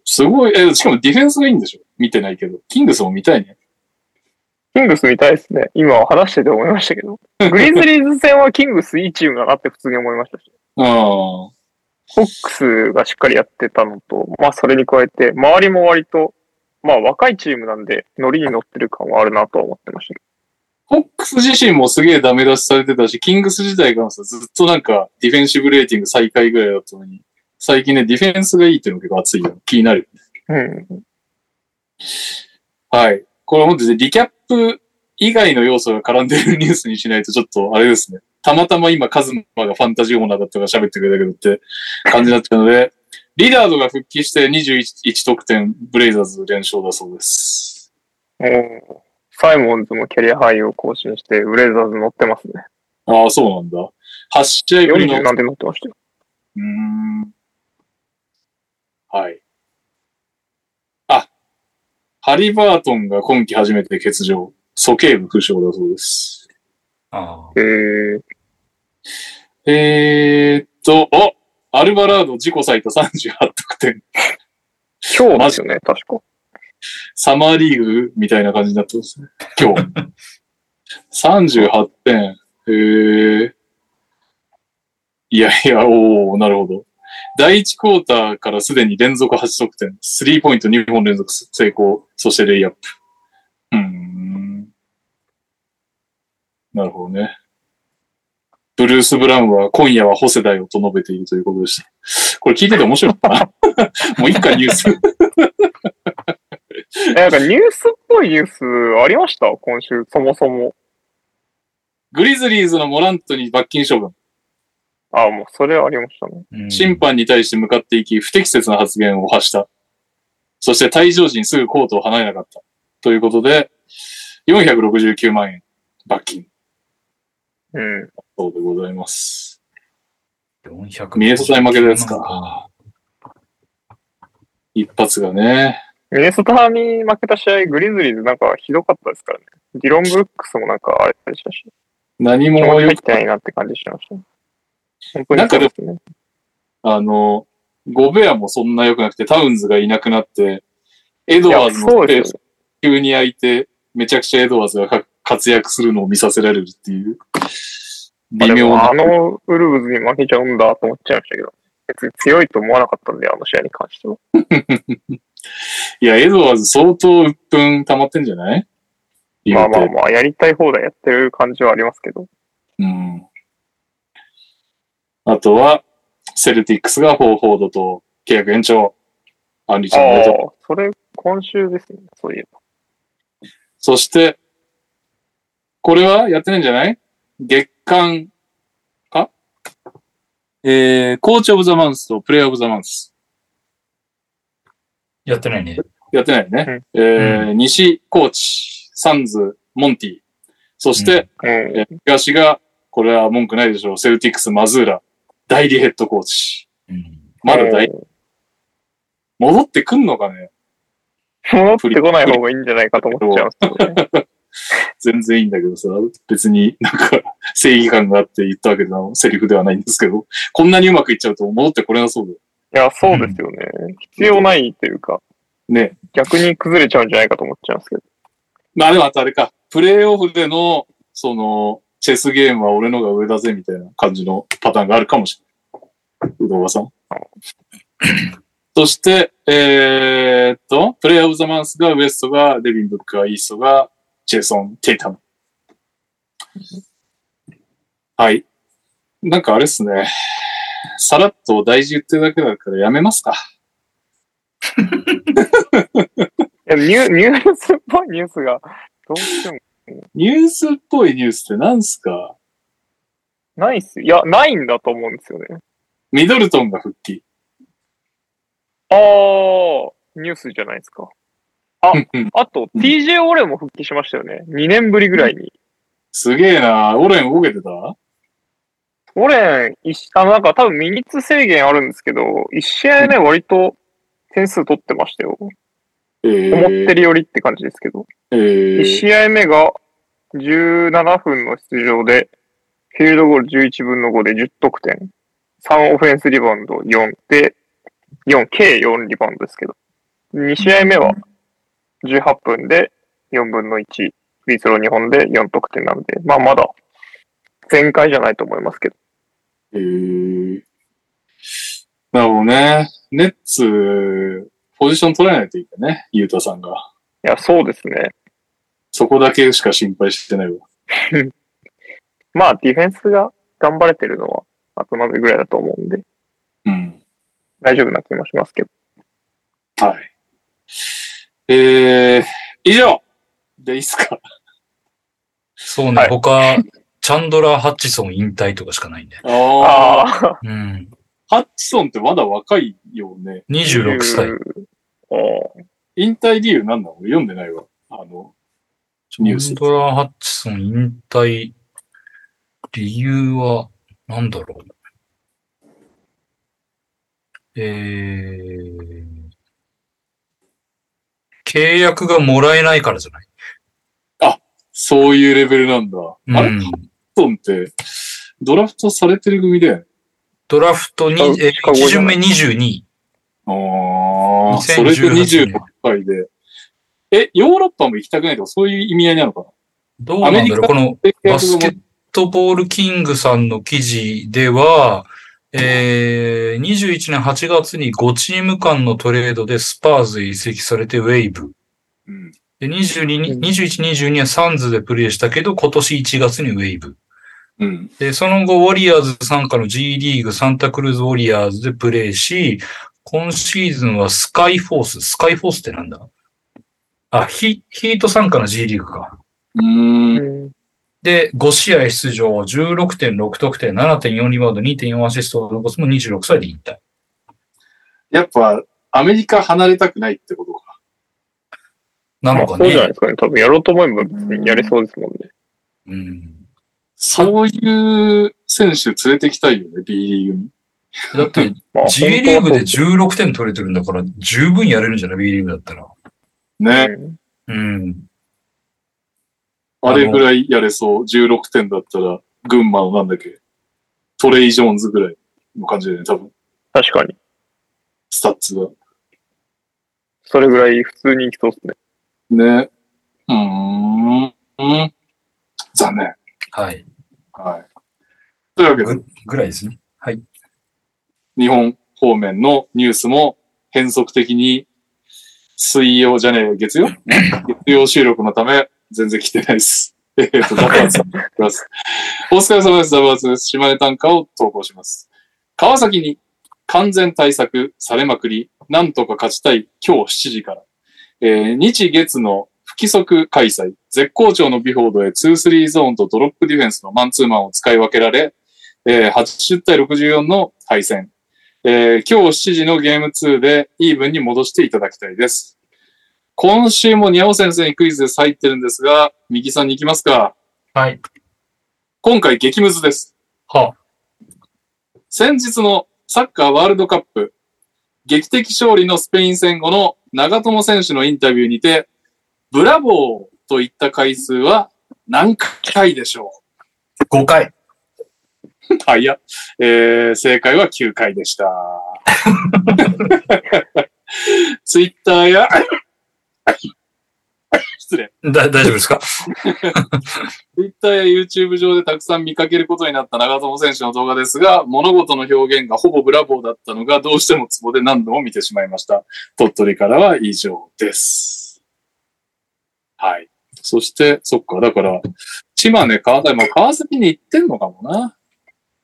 すごい、え、しかもディフェンスがいいんでしょ？見てないけど。キングスも見たいね。キングスみたいですね。今話してて思いましたけど。グリズリーズ戦はキングスいいチームだなって普通に思いましたし。うん。フォックスがしっかりやってたのと、まあそれに加えて、周りも割と、まあ若いチームなんで、ノリに乗ってる感はあるなとは思ってましたけフォックス自身もすげえダメ出しされてたし、キングス自体がさ、ずっとなんかディフェンシブレーティング最下位ぐらいだったのに、最近ね、ディフェンスがいいっていうのが結構熱いよ。気になる。ど。うん。はい。これ本当にリキャップ以外の要素が絡んでるニュースにしないとちょっとあれですね。たまたま今カズマがファンタジーオーナーだったから喋ってくれたけどって感じになっちゃうので、リダードが復帰して21得点、ブレイザーズ連勝だそうです。もう、サイモンズもキャリアハイを更新して、ブレイザーズ乗ってますね。ああ、そうなんだ。8試合ぶりの40なんて乗ってましたよ。うーんはい。あ、ハリバートンが今季初めて欠場。鼠径部負傷だそうです。あえー、えーっと、おアルバラード自己最多38得点。今日ですよね、確か。サマーリーグみたいな感じになってますね。今日。38点。へえ。いやいや、おおなるほど。第1クォーターからすでに連続8得点。スリーポイント2本連続成功。そしてレイアップ。うーん。なるほどね。ブルース・ブラウンは今夜はホセだよと述べているということでした。これ聞いてて面白いのかな？もう一回ニュース。え、なんかニュースっぽいニュースありました？今週、そもそも。グリズリーズのモラントに罰金処分。あもうそれありましたね。うん審判に対して向かっていき、不適切な発言を発した。そして退場時にすぐコートを離れなかった。ということで、469万円罰金。うん。そうでございます。400ミネソタに負けたやつか。一発がね。ミネソタに負けた試合、グリズリーズなんかひどかったですからね。ディロン・ブルックスもなんかあれでしたし、何も入ってないなって感じしましたね。本当にそうですね。あの、ゴベアもそんな良くなくて、タウンズがいなくなって、エドワーズのス。急に空いて、めちゃくちゃエドワーズがか活躍するのを見させられるっていう、微妙なあ。のウルブズに負けちゃうんだと思っちゃいましたけど、別に強いと思わなかったんで、あの試合に関しては。いや、エドワーズ相当鬱憤溜まってんじゃない？まあまあまあ、やりたい放題やってる感じはありますけど。うん。あとは、セルティックスがホーフォードと契約延長。アンリチあャンおめでとうあ、それ今週ですね、そういえば。そして、これはやってないんじゃない？月間か？えー、 Coach of the Month と Player of the Month。やってないね。やってないよね。えー西、コーチ、サンズ、モンティ。そして、うん。えー東が、これは文句ないでしょう。セルティックス、マズーラ、代理ヘッドコーチ。うん。まだ代、戻ってくんのかね？戻ってこない方がいいんじゃないかと思っちゃいますけどね。全然いいんだけどさ、別になんか正義感があって言ったわけのセリフではないんですけど、こんなにうまくいっちゃうと戻ってこれなそうだよ。いや、そうですよね。必要ないというか、ね。逆に崩れちゃうんじゃないかと思っちゃいますけど。まあでもあとあれか、プレイオフでの、その、チェスゲームは俺のが上だぜみたいな感じのパターンがあるかもしれない。うどんわさん。そして、えー、っと、プレイオブザマンスがウエストが、デビン・ブックがイーストが、ジェイソン・テイタム。はい。なんかあれっすね。さらっと大事言ってるだけだからやめますか。いやニュニュースっぽいニュースが、どうしてもニュースっぽいニュースって何すか？ないっすよ。いや、ないんだと思うんですよね。ミドルトンが復帰。あー、ニュースじゃないですか。あうんあと、うん TJ オレンも復帰しましたよね。2年ぶりぐらいに。すげえな。オレン動けてた？オレン、一あの、なんか多分ミニッツ制限あるんですけど、1試合目割と点数取ってましたよ。えー、思ってるよりって感じですけど。え1ー、試合目が17分の出場で、フィールドゴール11分の5で10得点。3オフェンスリバウンド4で、4、計4リバウンドですけど。2試合目は18分で4分の1、フリースロー2本で4得点なんで、まあまだ全開じゃないと思いますけど。えー、なるほどね。ネッツ、ポジション取らないといけないね。ユータさんが。いや、そうですね。そこだけしか心配してないわ。まあディフェンスが頑張れてるのは、あとまでぐらいだと思うんで、うん。大丈夫な気もしますけど。はい。えー、以上でいいっすか？そうね、はい他、チャンドラー・ハッチソン引退とかしかないんで。ああ。ああ、うん。ハッチソンってまだ若いよね。26歳。ああ引退理由なんなの？俺読んでないわ。あの、ニュースチャン。ドラー・ハッチソン引退、理由は、なんだろう？えー、契約がもらえないからじゃない？そういうレベルなんだ。あれ？ハッソンって、ドラフトされてる組だよね。ドラフトに、えーシカゴじゃ1ない巡目22位。ああ、それで2018 26回で。え、ヨーロッパも行きたくないとか、そういう意味合いなのかな？どうなんだろうこのバスケット。トボールキングさんの記事では、えー、21年8月に5チーム間のトレードでスパーズへ移籍されてウェイブ。うんで、22に、うん21、22はサンズでプレーしたけど、今年1月にウェイブ。うん。で、その後、ウォリアーズ参加の G リーグサンタクルーズウォリアーズでプレーし、今シーズンはスカイフォース。スカイフォースってなんだ？あ、ヒヒート参加の G リーグか。うーん。うんで、5試合出場、16.6得点、7.4リバウンド、2.4アシストを残すも26歳で引退。やっぱ、アメリカ離れたくないってことか。まあなのかねそうじゃないで。すかね。多分やろうと思えば別にやれそうですもんね。うん。そういう選手連れてきたいよね、B リーグに。だって、まあ G リーグで本当は16点取れてるんだから、十分やれるんじゃない ?B リーグだったら。ね。そううん。あれぐらいやれそう。16点だったら、群馬のなんだっけ？トレイ・ジョーンズぐらいの感じだよね、多分。確かに。スタッツが。それぐらい普通にいきそうですね。ね。うーん。うん。残念。はい。はい。というわけで、ぐぐらいですね。日本方面のニュースも変則的に水曜じゃねえ、月曜？月曜収録のため全然来てないです。えっと、ダバーツさん来ます。お疲れ様です、ダバーツです。島根短歌を投稿します。川崎に完全対策されまくり、なんとか勝ちたい今日7時から。えー日月の不規則開催、絶好調のビフォードへ2-3ゾーンとドロップディフェンスのマンツーマンを使い分けられ、えー80対64の敗戦。えー今日7時のゲーム2でイーブンに戻していただきたいです。今週もニャオ先生にクイズです入ってるんですが、右さんに行きますか。はい。今回激ムズです。は先日のサッカーワールドカップ、劇的勝利のスペイン戦後の長友選手のインタビューにて、ブラボーと言った回数は何回でしょ5回。う あ、いや、えー、正解は9回でした。ツイッターや、失礼。だ、大丈夫ですか？Twitter や YouTube 上でたくさん見かけることになった長友選手の動画ですが、物事の表現がほぼブラボーだったのがどうしてもツボで何度も見てしまいました。鳥取からは以上です。はい。そして、そっか、だから、島根、川崎、まあ川崎に行ってんのかもな。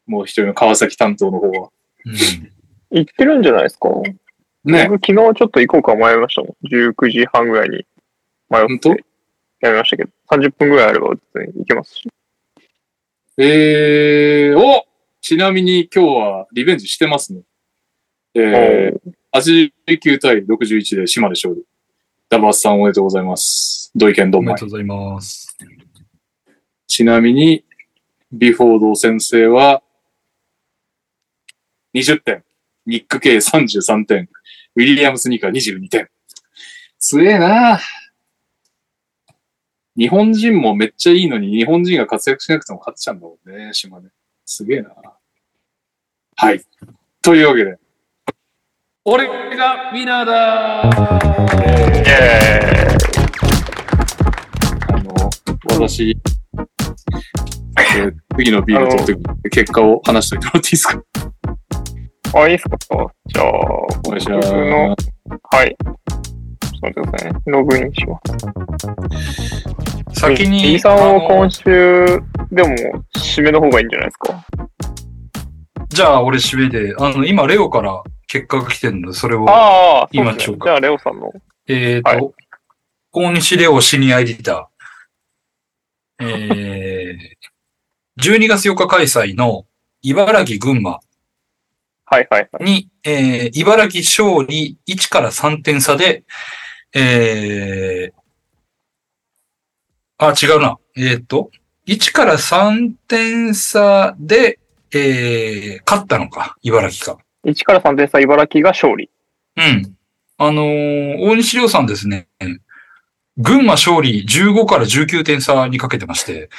もう一人の川崎担当の方は。うん。行ってるんじゃないですか？ね。僕昨日ちょっと行こうか迷いましたもん。19時半ぐらいに迷本当？ってやめましたけど、30分ぐらいあれば別に行けますし。えー、おちなみに今日はリベンジしてますね。えー、89対61で島根勝利。ダバースさんおめでとうございます。同意見どんまいおめでと。うございます。ちなみに、ビフォード先生は、20点。ニック・ケイ33点。ウィリアムス・ニカ22点。強えな日本人もめっちゃいいのに、日本人が活躍しなくても勝っちゃうんだもんね、島根。すげえなはい。というわけで、俺がウィナーだーえあの、私、次のビール取って結果を話しておいてもらっていいですか、あ、いいですかじゃあ、お願いします。僕のはい。ちょっと待ってくださいね。ログインします。先に、B さんをあの今週でも締めの方がいいんじゃないですか。じゃあ俺締めで、あの、今レオから結果が来てるので、それを、ああ、今ちょうかそうですねじゃあ、レオさんの。えっ、と、はい大西レオシニアエディター。えー、12月4日開催の茨城群馬はいはいはい。に、えー、茨城勝利1から3点差で、えー、あ、違うな。えっ、と、1から3点差で、えー、勝ったのか、茨城か。1から3点差、茨城が勝利。うん。あのー大西亮さんですね、群馬勝利15から19点差にかけてまして、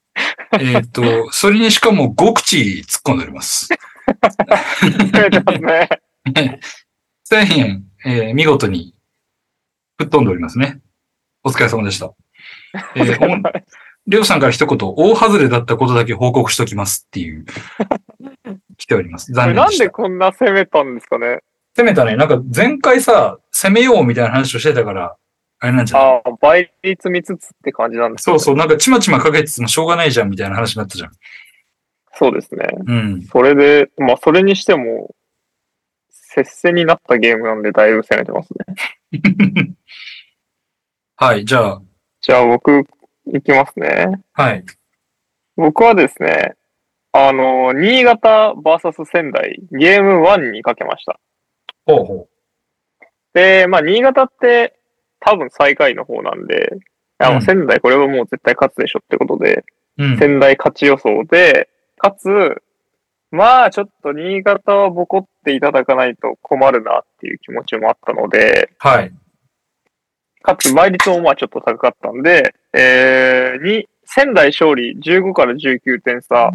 えっと、それにしかも5口突っ込んでおります。攻めてますね。1000円、えー見事に吹っ飛んでおりますね。お疲れ様でした。えー、おりょうさんから一言、大外れだったことだけ報告しときますっていう、来ております。残念なでした。んでこんな攻めたんですかね？攻めたね。なんか前回さ、攻めようみたいな話をしてたから、あれなんじゃない？ああ、倍率見つつって感じなんですかねそうそう、なんかちまちまかけててもしょうがないじゃんみたいな話になったじゃん。そうですね。うん。それで、まあ、それにしても、接戦になったゲームなんで、だいぶ攻めてますね。はい、じゃあ、じゃあ、僕、いきますね。はい。僕はですね、あの、新潟 VS 仙台、ゲーム1にかけました。ほうほで、まあ、新潟って、多分最下位の方なんで、いやもう仙台これはもう絶対勝つでしょってことで、う。うん。仙台勝ち予想で、かつ、まあちょっと新潟はボコっていただかないと困るなっていう気持ちもあったので、はい。かつ倍率もまあちょっと高かったんで、えー、に、仙台勝利15から19点差、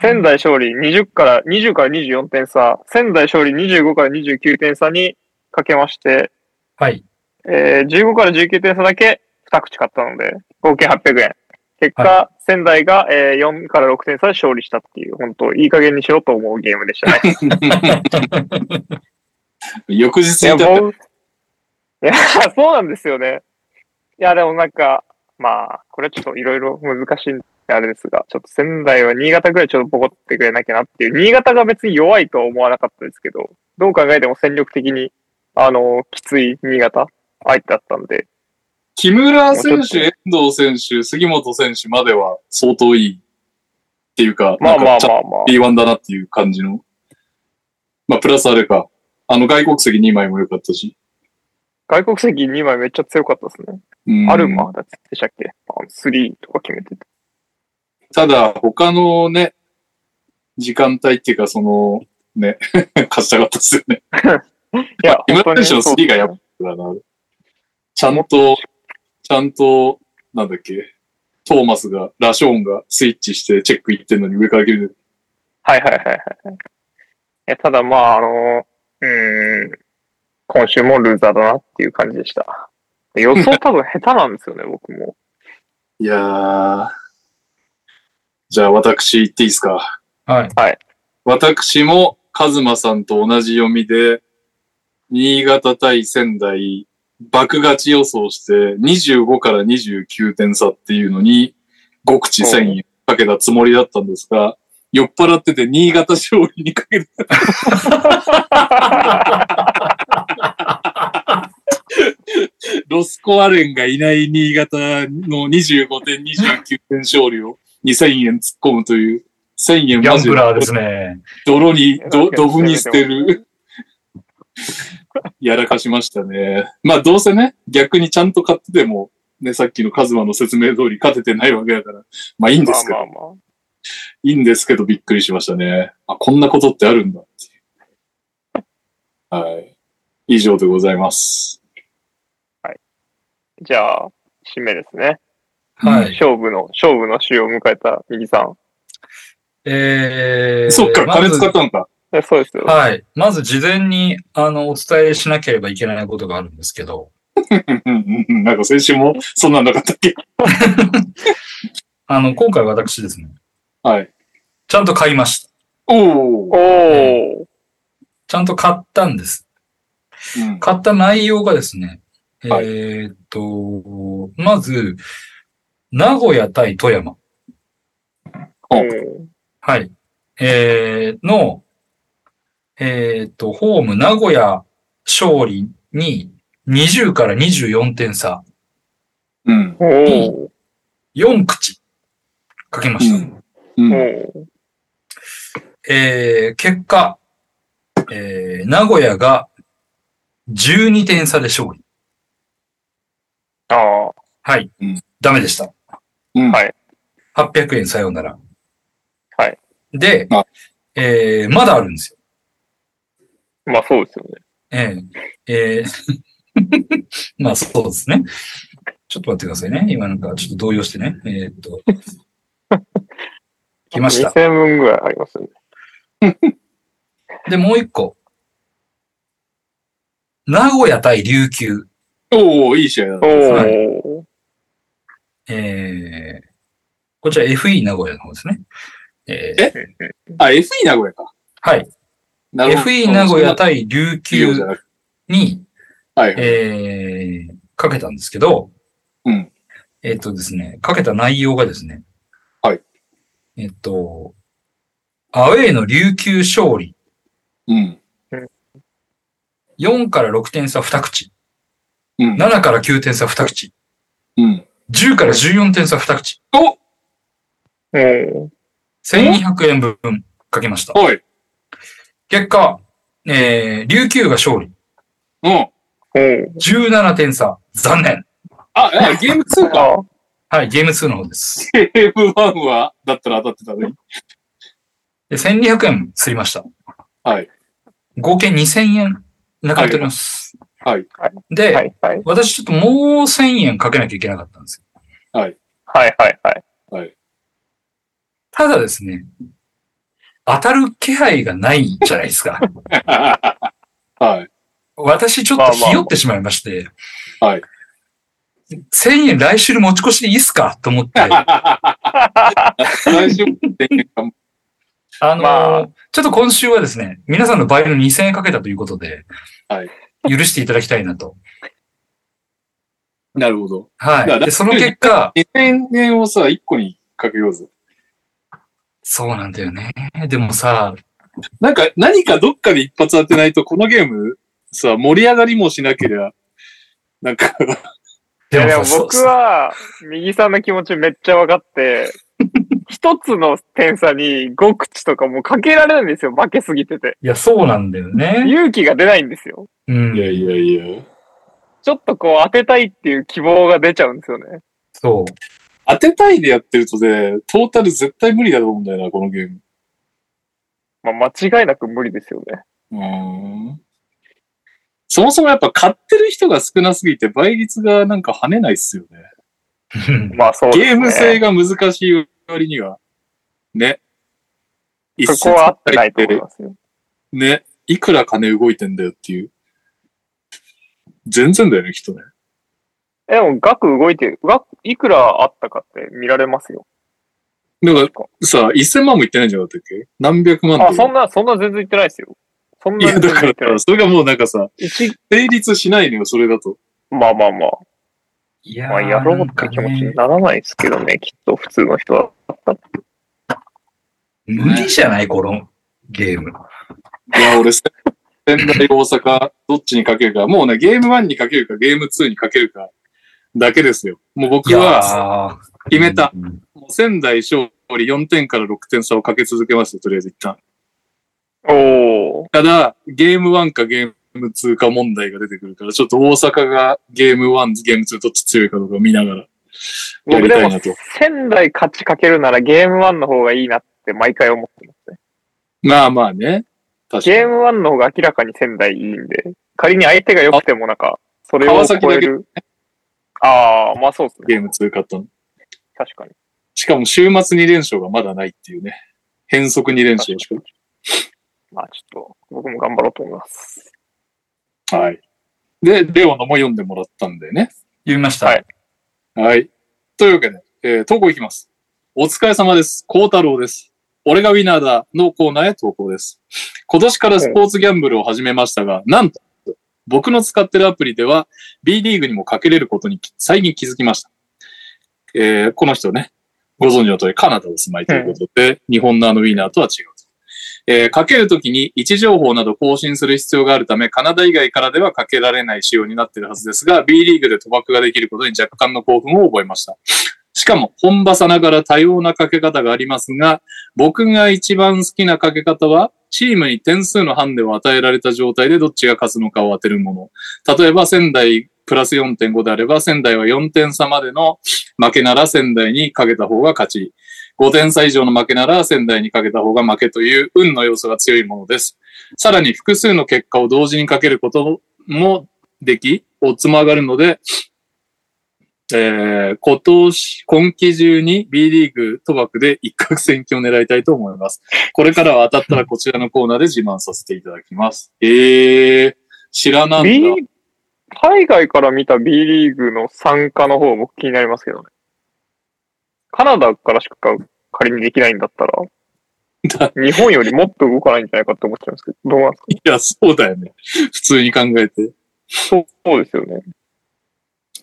仙台勝利20から、20から24点差、仙台勝利25から29点差にかけまして、はい。えー、15から19点差だけ2口買ったので、合計800円。結果、は仙台が、えー、4から6点差で勝利したっていう、本当いい加減にしろと思うゲームでしたね。翌日いや、にもう、いや、そうなんですよね。いや、でもなんか、まあ、これはちょっといろいろ難しいんであれですが、ちょっと仙台は新潟ぐらいちょっとボコってくれなきゃなっていう、新潟が別に弱いとは思わなかったですけど、どう考えても戦力的に、あの、きつい新潟相手だったんで、木村選手、遠藤選手、杉本選手までは相当いいっていうか、まあまあまあまあ。B1 だなっていう感じの。まあ、プラスあれか。あの、外国籍2枚も良かったし。外国籍2枚めっちゃ強かったですね。うんアルマだってでしたっけ？あの ?3 とか決めてて。ただ、他のね、時間帯っていうか、その、ね、勝ちたかったですよね。いや、今選手のそう3がやっぱだな。ちゃんと、ちゃんと、なんだっけ、トーマスが、ラショーンがスイッチしてチェックいってんのに上から来る。はいはいはいはいはい。いや、ただまあ、あの、うーん、今週もルーザーだなっていう感じでした。で予想多分下手なんですよね、僕も。いやー。じゃあ私言っていいですか？はい。私も、カズマさんと同じ読みで、新潟対仙台、爆勝ち予想して、25から29点差っていうのに、5口1000円かけたつもりだったんですが、酔っ払ってて新潟勝利にかけた。ロスコアレンがいない新潟の25点、29点勝利を2000円突っ込むという、1000円ギマジでャンブラーですね。泥に、ど、ドブに捨てる。やらかしましたね。まあどうせね、逆にちゃんと買ってても、ね、さっきのカズマの説明通り勝ててないわけだから、まあいいんでまあすけど、まあまあ。いいんですけどびっくりしましたね。あ、こんなことってあるんだっていう。はい。以上でございます。じゃあ、締めですね。はい。勝負の、勝負の週を迎えた右さん。えー、そっか、金使ったのか。えそうですよ。はい。まず事前に、あの、お伝えしなければいけないことがあるんですけど、うんうんうんなんか先週もそんなんなかったっけ？あの、今回私ですね、はい。ちゃんと買いました。おお、おー。ちゃんと買ったんです。うん買った内容がですね、はいえーっと、まず、名古屋対富山。おおーはい。えー、の、えーっと、ホーム名古屋勝利に20から24点差、うん。おー。4口かけました。うんうん。えー、結果、えー、名古屋が12点差で勝利。ああ。はい。うんダメでした。うんはい800円さようなら。はい。であ、えー、まだあるんですよ。まあそうですよね。えええー まあそうですね。ちょっと待ってくださいね。今なんかちょっと動揺してね。えーっと。来ました。2000分ぐらいありますよね。で、もう一個。名古屋対琉球。おおいい試合だった。お。えー、こちら FE 名古屋の方ですね。えーえ？あ、FE 名古屋か。はい。FE 名古屋対琉球に、はい。えー、かけたんですけど、うん。えっとですね、かけた内容がですね、はい。えっと、アウェーの琉球勝利、うん。4から6点差2口、うん。7から9点差2口、うん。10から14点差2口、おおー。1200円分かけました。おい。結果、えー、琉球が勝利、うん。おー。17点差、残念。あ、あゲーム2か？あはい、ゲーム2の方です。ゲーム1は、だったら当たってたのに？で、1200円すりました。はい。合計2000円なかっております。はい。で、はいはい。私ちょっともう1000円かけなきゃいけなかったんですよ。はいはいはい。はい。ただですね、当たる気配がないじゃないですか。はい。私ちょっとひよってしまいまして、はい。1000円来週の持ち越しでいいっすかと思って、来週もあのーまあちょっと今週はですね、皆さんの倍の2000円かけたということで、はい許していただきたいなと。なるほど。はい。だからで、その結果、2000円をさ、1個にかけようぜ。そうなんだよね。でもさ、なんか、何かどっかで一発当てないと、このゲーム、さ、盛り上がりもしなければ、なんか、いやでもさ僕は、右さんの気持ちめっちゃ分かって、一つの点差に5口とかもうかけられるんですよ。負けすぎてて。いや、そうなんだよね。勇気が出ないんですよ。うんい。やいやいや。ちょっとこう当てたいっていう希望が出ちゃうんですよね。そう。当てたいでやってるとね、トータル絶対無理だと思うんだよな、このゲーム。まあ間違いなく無理ですよね。うーん。そもそもやっぱ買ってる人が少なすぎて倍率がなんか跳ねないっすよね。まあそうですね。ゲーム性が難しい割には。ね。そこは合ってないと思いますよ。ね。いくら金動いてんだよっていう。全然だよね、きっとね。え、でも額動いてる。額、いくらあったかって見られますよ。だからさ、1000万もいってないんじゃなかったっけ？何百万あ、とそんな、そんな全然言ってないですよ。そんいや、だから。それがもうなんかさ、一、成立しないのよ、それだと。まあまあまあ。いやーまあやろうって気持ちにならないですけどね、きっと普通の人は。無理じゃないこのゲーム。いや、俺、仙台、大阪、どっちにかけるか。もうね、ゲーム1にかけるか、ゲーム2にかけるか、だけですよ。もう僕は、は決めた。うんもう仙台勝利4点から6点差をかけ続けますよ、とりあえず一旦。おー。ただ、ゲーム1かゲーム2か問題が出てくるから、ちょっと大阪がゲーム1、ゲーム2どっち強いかどうかを見ながら、や僕でもりたいなと。仙台勝ちかけるならゲーム1の方がいいなって毎回思ってますね。まあまあね。確かに。ゲーム1の方が明らかに仙台いいんで、仮に相手が良くてもなんか、それを川崎だけ超える。ああ、まあそうですね。ゲーム2勝ったの。確かに。しかも週末2連勝がまだないっていうね。変則2連勝しか。まあちょっと、僕も頑張ろうと思います。はい。で、レオのも読んでもらったんでね。読みました。はいはい。というわけで、えー投稿いきます。お疲れ様です。孝太郎です。俺がウィナーだのコーナーへ投稿です。今年からスポーツギャンブルを始めましたが、なんと、僕の使ってるアプリでは B リーグにもかけれることに最近気づきました。えーこの人ね、ご存知の通りカナダお住まいということで、日本のあのウィナーとは違う。えーかけるときに位置情報など更新する必要があるため、カナダ以外からではかけられない仕様になっているはずですが、B リーグで賭博ができることに若干の興奮を覚えました。しかも、本場さながら多様なかけ方がありますが、僕が一番好きなかけ方は、チームに点数のハンデを与えられた状態でどっちが勝つのかを当てるもの。例えば、仙台プラス4.5であれば、仙台は4点差までの負けなら仙台にかけた方が勝ち。5点差以上の負けなら仙台にかけた方が負けという運の要素が強いものです。さらに複数の結果を同時にかけることもでき、オッズも上がるので、えー、今年、今季中に B リーグ賭博で一攫千金を狙いたいと思います。これからは当たったらこちらのコーナーで自慢させていただきます。えー、知らなんだ。B、海外から見た B リーグの参加の方僕気になりますけどね。カナダからしか仮にできないんだったら、だ日本よりもっと動かないんじゃないかって思っちゃうんですけど、どうなんですか？いや、そうだよね。普通に考えて。そうそうですよね。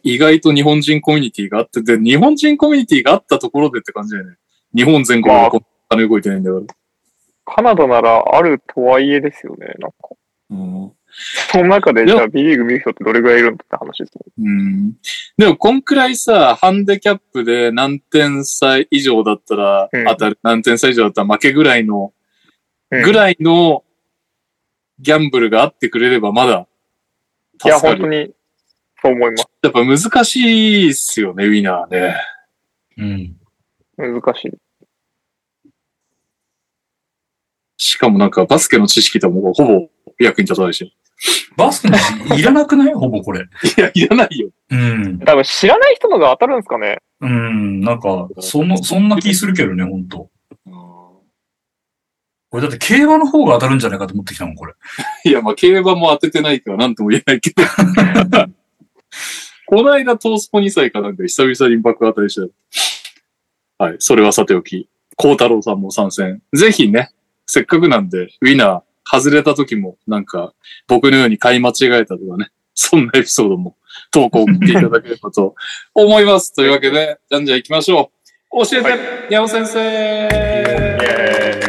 意外と日本人コミュニティがあって、で、日本人コミュニティがあったところでって感じだよね。日本全国でこんな金動いてないんだから。カナダならあるとはいえですよね。なんか。うんその中でじゃあ B リーグ見る人ってどれぐらいいるんだって話ですよね。うん。でも、こんくらいさ、ハンデキャップで何点差以上だったらうん当たる、何点差以上だったら負けぐらいの、うんぐらいのギャンブルがあってくれればまだいや、助かる。本当に、そう思います。やっぱ難しいっすよね、ウィナーね。うん。難しい。しかもなんかバスケの知識ともほぼ役に立たないし。バスケの話いらなくない？ほぼこれ。いや、いらないよ。うん。多分知らない人のが当たるんですかね。うん。なんか、その、そんな気するけどね、ほんと。これだって競馬の方が当たるんじゃないかと思ってきたもん、これ。いや、まあ、競馬も当ててないから何とも言えないけど。この間、トースポ2歳かなんか久々に爆当たりしたよ。はい。それはさておき、孝太郎さんも参戦。ぜひね、せっかくなんで、ウィナー、外れた時も、なんか、僕のように買い間違えたとかね、そんなエピソードも投稿を送っていただければと 思います。というわけで、じゃんじゃん行きましょう。教えて、にゃお先生え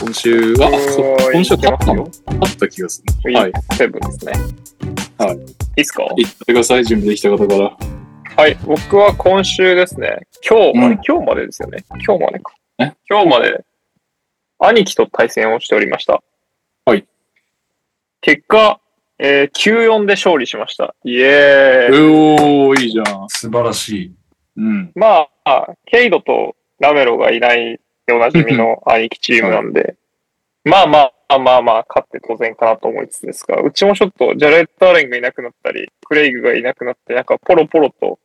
今週は、今週勝ったの？勝った気がする。はい。7ですね。はいいいっすか？言ってください、準備できた方から。はい。僕は今週ですね。今日、うんあれ今日までですよね。今日までかえ？今日まで、兄貴と対戦をしておりました。はい。結果、えー、9-4で勝利しました。イエーイ。おー、いいじゃん。素晴らしい。うん。まあ、ケイドとラメロがいないでおなじみの兄貴チームなんで、まあまあまあまあ、勝って当然かなと思いつつですが、うちもちょっとジャレット・アレンがいなくなったり、クレイグがいなくなって、なんかポロポロと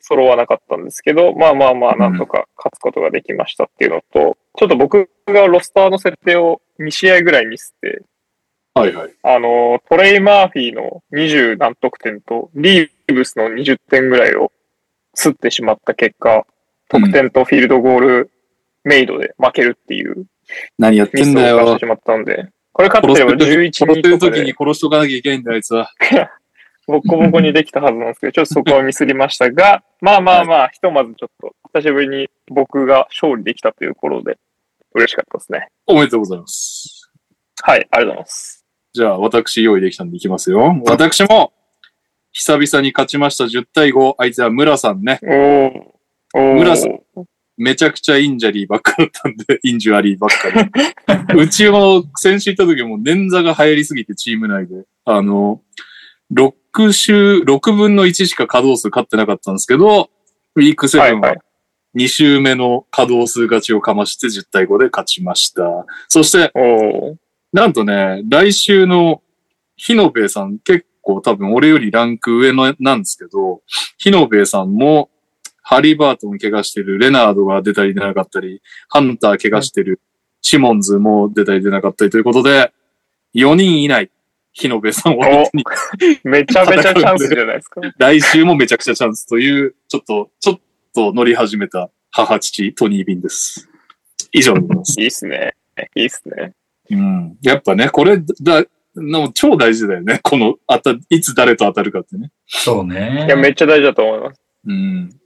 揃わなかったんですけど、まあまあまあ、なんとか勝つことができましたっていうのと、ちょっと僕がロスターの設定を2試合ぐらいミスって、はいはい。あの、トレイ・マーフィーの20何得点と、リーブスの20点ぐらいをすってしまった結果、得点とフィールドゴールメイドで負けるっていう何やってんだよ犯してし。まったんで、これ勝ってれば11殺して時に殺しとかなきゃいけないんだ、あいつは。ボコボコにできたはずなんですけど、ちょっとそこはミスりましたが、まあまあまあ、ひとまずちょっと久しぶりに僕が勝利できたというところで嬉しかったですね。おめでとうございます。はい、ありがとうございます。じゃあ、私用意できたんでいきますよ。私も、久々に勝ちました10対5。相手は村さんね。おー。おー。村さんめちゃくちゃ injury ばっかだったんで、injury ばっかり。うちも先週行った時も捻挫が流行りすぎてチーム内で、あの、6週、6分の1しか稼働数勝ってなかったんですけど、ウィーク7はいははい2週目の稼働数勝ちをかまして10対5で勝ちました。そして。なんとね、来週の日野部さん結構多分俺よりランク上のなんですけど、日野部さんもハリーバートン怪我してるレナードが出たり出なかったり、ハンター怪我してるシモンズも出たり出なかったりということで、4人以内、日野部さんを相手にめちゃめちゃチャンスじゃないですか。来週もめちゃくちゃチャンスという、ちょっと、ちょっと乗り始めた母父トニー・ビンです。以上でございます。いいっすね。いいっすね。うん。やっぱね、これ、だ、の超大事だよね。この、あた、いつ誰と当たるかってね。そうね。いや、めっちゃ大事だと思います。うん。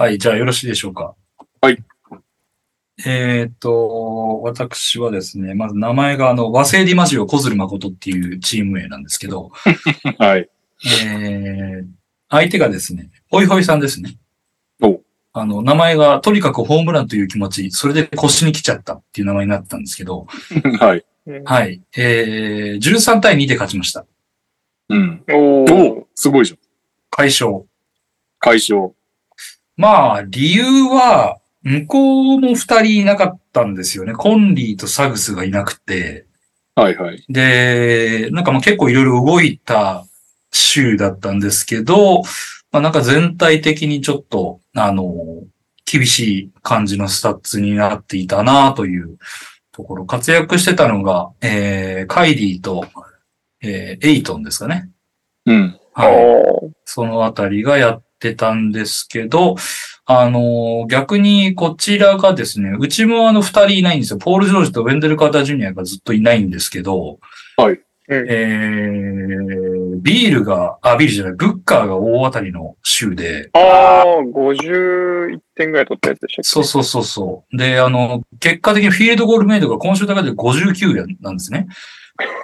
はい、じゃあよろしいでしょうか。はい。えーっと、私はですね、まず名前があの、和製ディマジオ小鶴誠っていうチーム名なんですけど、はい。えー、相手がですね、ホイホイさんですね。おあの、名前がとにかくホームランという気持ち、それで腰に来ちゃったっていう名前になってたんですけど、はい。うんはい。えー、13対2で勝ちました。うん。おおー。すごいじゃん。解消。解消。まあ、理由は、向こうも二人いなかったんですよね。コンリーとサグスがいなくて。はいはい。で、なんかまあ結構いろいろ動いた週だったんですけど、まあなんか全体的にちょっと、あの、厳しい感じのスタッツになっていたなというところ。活躍してたのが、えー、カイリーと、えー、エイトンですかね。うん。はい。そのあたりがやってたんですけど、あの、逆にこちらがですね、うちもあの二人いないんですよ。ポール・ジョージとウェンデル・カーター・ジュニアがずっといないんですけど、はい。うんえー、ビールが、あ、ビールじゃない、ブッカーが大当たりの週で、あー、51点ぐらい取ったやつでしたっけ？そうそうそうそう。で、あの、結果的にフィールドゴールメイドが今週だけで59なんですね。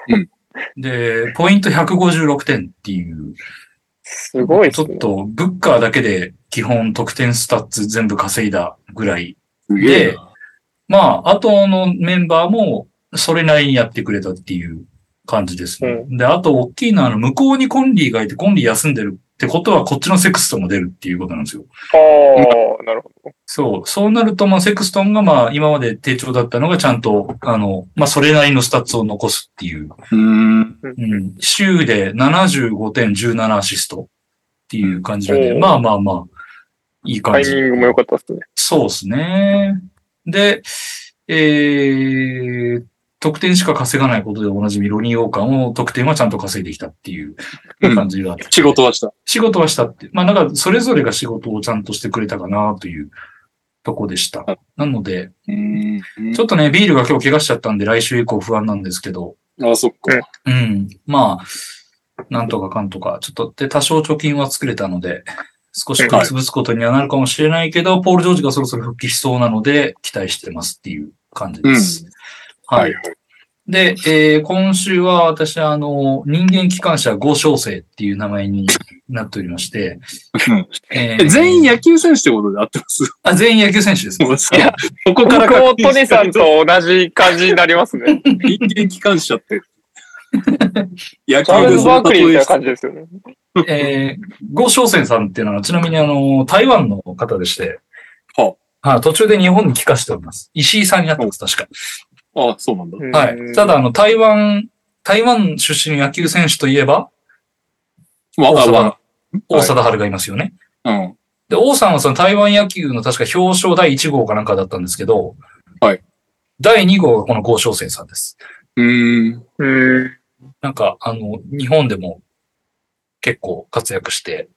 うんで、ポイント156点っていう、すごいっすね。ちょっと、ブッカーだけで基本得点スタッツ全部稼いだぐらい。すげえな。まあ、あとのメンバーもそれなりにやってくれたっていう感じですね。で、あと大きいのは、あの、向こうにコンリーがいて、コンリー休んでるってことは、こっちのセクストンも出るっていうことなんですよ。あー、なるほど。そう。そうなると、まあ、セクストンが、まあ、今まで低調だったのが、ちゃんと、あの、まあ、それなりのスタッツを残すっていう。うーん。うん。週で75点17アシストっていう感じなんで、うんまあまあまあ、いいタ感じ。イミングも良かったですね。そうですね。で、えー、得点しか稼がないことでおなじみロニー・オーカーも得点はちゃんと稼いできたっていう感じがあって、仕事はした。仕事はしたって。まあなんかそれぞれが仕事をちゃんとしてくれたかなというとこでした。なので、うーんちょっとね、ビールが今日怪我しちゃったんで来週以降不安なんですけど、あ、そっか。うん。まあ、なんとかかんとか、ちょっとで多少貯金は作れたので、少し食い潰すことにはなるかもしれないけど、ポール・ジョージがそろそろ復帰しそうなので、期待してますっていう感じです。はい。。で、えー今週は私は、あの、人間機関車合唱生っていう名前になっておりまして、ええ全員野球選手ってことで合ってます？あ、全員野球選手です。もうさここから僕も確認トニさんと同じ感じになりますね。人間機関車って。野球でそバークリーみたいなの例え感じですよね。えー、ゴ・ショウセンさんっていうのは、ちなみにあの、台湾の方でして、ははい、途中で日本に帰化しております。石井さんになってます、確か。あ、そうなんだ。はい。ただ、あの、台湾、台湾出身の野球選手といえば、まあ、大貞ま大貞治がいますよね。あ、うん。で、王さんはその台湾野球の確か表彰第1号かなんかだったんですけど、はい。第2号がこの郷翔生さんです。うーん。うん。なんか、あの、日本でも結構活躍して、はい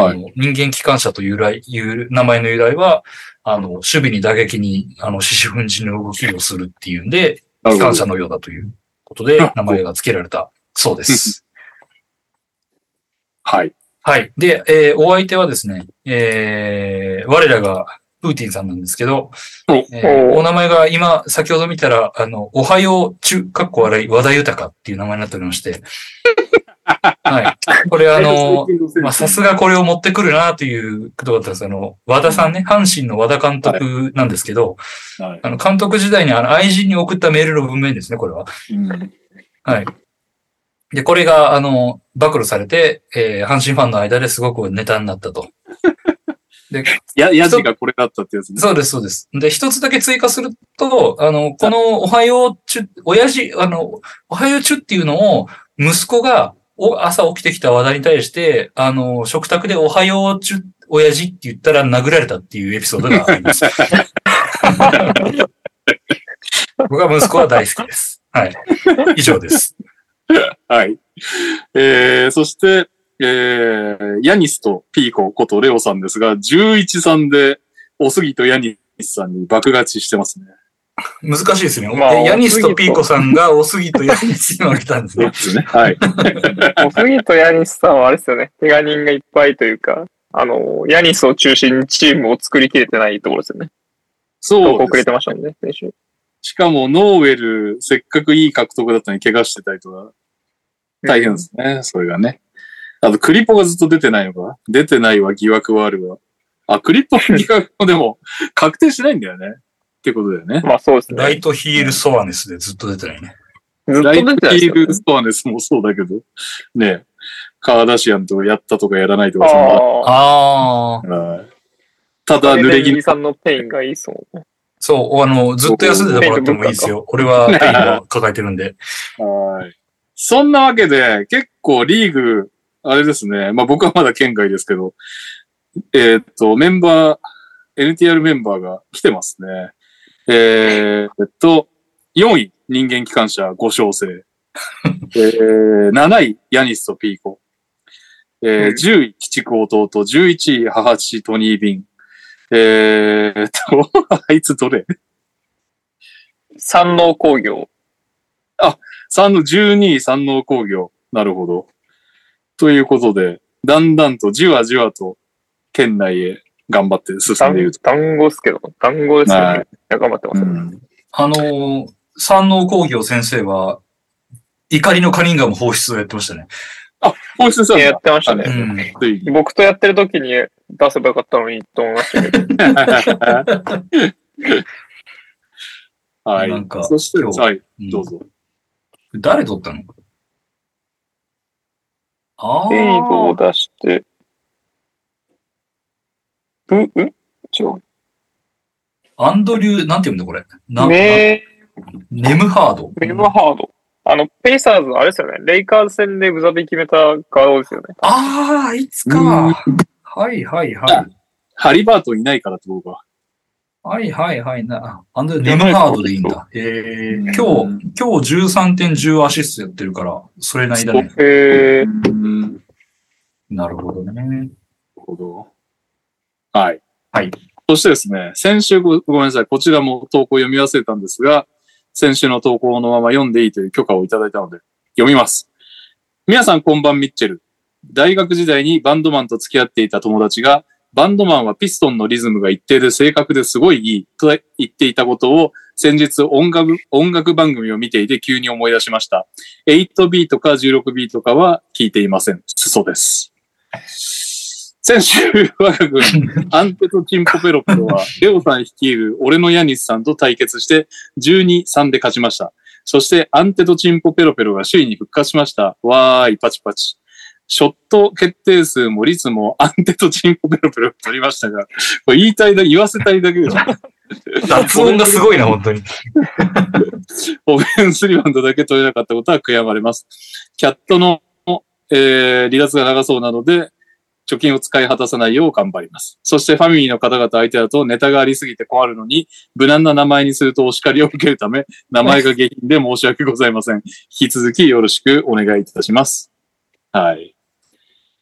あの人間機関車という由来、いう名前の由来は、あの、守備に打撃に、あの、獅子奮陣の動きをするっていうんで。機関車のようだということで、名前が付けられたそうです。はい。はい。で、えーお相手はですね、えー我らがプーティンさんなんですけど、おえーおお名前が今、先ほど見たら、あの、おはよう中、かっこ笑い、和田豊っていう名前になっておりまして、はい。これあの、まあ、さすがこれを持ってくるなということだったんですあの、和田さんね、阪神の和田監督なんですけど、はいあの、監督時代にあの、愛人に送ったメールの文面ですね、これは。うんはい。で、これが、あの、暴露されて、えー阪神ファンの間ですごくネタになったと。で、や、ヤジがこれだったってやつね。そうです、そうです。で、一つだけ追加すると、あの、このおはようちゅ、親父、あの、おはようちゅっていうのを、息子が、お朝起きてきた話題に対して、あの、食卓でおはようちゅ、親父って言ったら殴られたっていうエピソードがあります。僕は息子は大好きです。はい。以上です。はい。えー、そして、えー、ヤニスとピーコことレオさんですが、11-3で、おすぎとヤニスさんに爆勝ちしてますね。難しいですね。まあでヤニスとピーコさんがおすぎとヤニスに負けたんですね。ですね。はい。おすぎとヤニスさんはあれですよね。怪我人がいっぱいというか、あの、ヤニスを中心にチームを作りきれてないところですよね。そうです投稿くれてましたもんね、先週。しかも、ノーウェル、せっかくいい獲得だったのに怪我してたりとか、大変ですね、それがね。あと、クリポがずっと出てないのか？出てないわ、疑惑はあるわ。あ、クリポの疑惑もでも、確定しないんだよね。ってことだよね。まあそうですね。ライトヒールソアネスでずっと出てないね。ずっとライト出てないですよねヒールストアネスもそうだけど、ねカーダシアンとかやったとかやらないとか、そんああはいたあ。だ、濡れ着さんのペインがいいそうね。そう、あの、ずっと休んでてもらってもいいですよ。俺はペインを抱えてるんで。はい。そんなわけで、結構リーグ、あれですね。まあ僕はまだ県外ですけど、えーっと、メンバー、NTR メンバーが来てますね。えーっと、4位、人間機関車5小生。えー、7位、ヤニスとピーコ。えー、10位、鬼畜弟。11位、母父トニービン。えーっと、あいつどれ？山王工業。三の12位山王工業。なるほど。ということで、だんだんとじわじわと県内へ頑張って進んでいると。団子ですけど、団子ですけど、はいね、頑張ってますよね。あのー、山王工業先生は、怒りのカリンガム放出をやってましたね。放出さやってましたね。うん。僕とやってる時に出せばよかったのにと思いましたけど。はい。なんかそして、はい、うんどうぞ。誰撮ったの？あエイドをあ。出して、う、う違う。アンドリュー、なんて読むんだこれ？なメネムハード。メムハード。あの、ペイサーズ、あれですよね。レイカーズ戦でブザビ決めたガードですよね。ああ、あいつか。はいはいはい。ハリバートいないからってことか。はいはいはいな。アンドリュー、ネムハードでいいんだ。えー、今日、今日13点10アシストやってるから、それなりだね。へー。うん。なるなるほどね。ほど。はい。はい。そしてですね、先週ごごめんなさい。こちらも投稿読み忘れたんですが、先週の投稿のまま読んでいいという許可をいただいたので、読みます。皆さんこんばんミッチェル。大学時代にバンドマンと付き合っていた友達が、バンドマンはピストンのリズムが一定で正確ですごいいいと言っていたことを先日音楽音楽番組を見ていて急に思い出しました。8ビートか16ビートかは聞いていません。裾です。先週、我が軍、アンテとチンポペロペロは、レオさん率いる俺のヤニスさんと対決して、12-3で勝ちました。そして、アンテとチンポペロペロが首位に復活しました。わーい、パチパチ。ショット決定数も率もアンテとチンポペロペロ取りましたが、これ言いたいだ、言わせたいだけでしょ。雑音がすごいな、本当に。オフェンスリバウンドだけ取れなかったことは悔やまれます。キャットの、えー離脱が長そうなので、貯金を使い果たさないよう頑張ります。そしてファミリーの方々相手だとネタがありすぎて困るのに、無難な名前にするとお叱りを受けるため、名前が下品で申し訳ございません。引き続きよろしくお願いいたします。はい。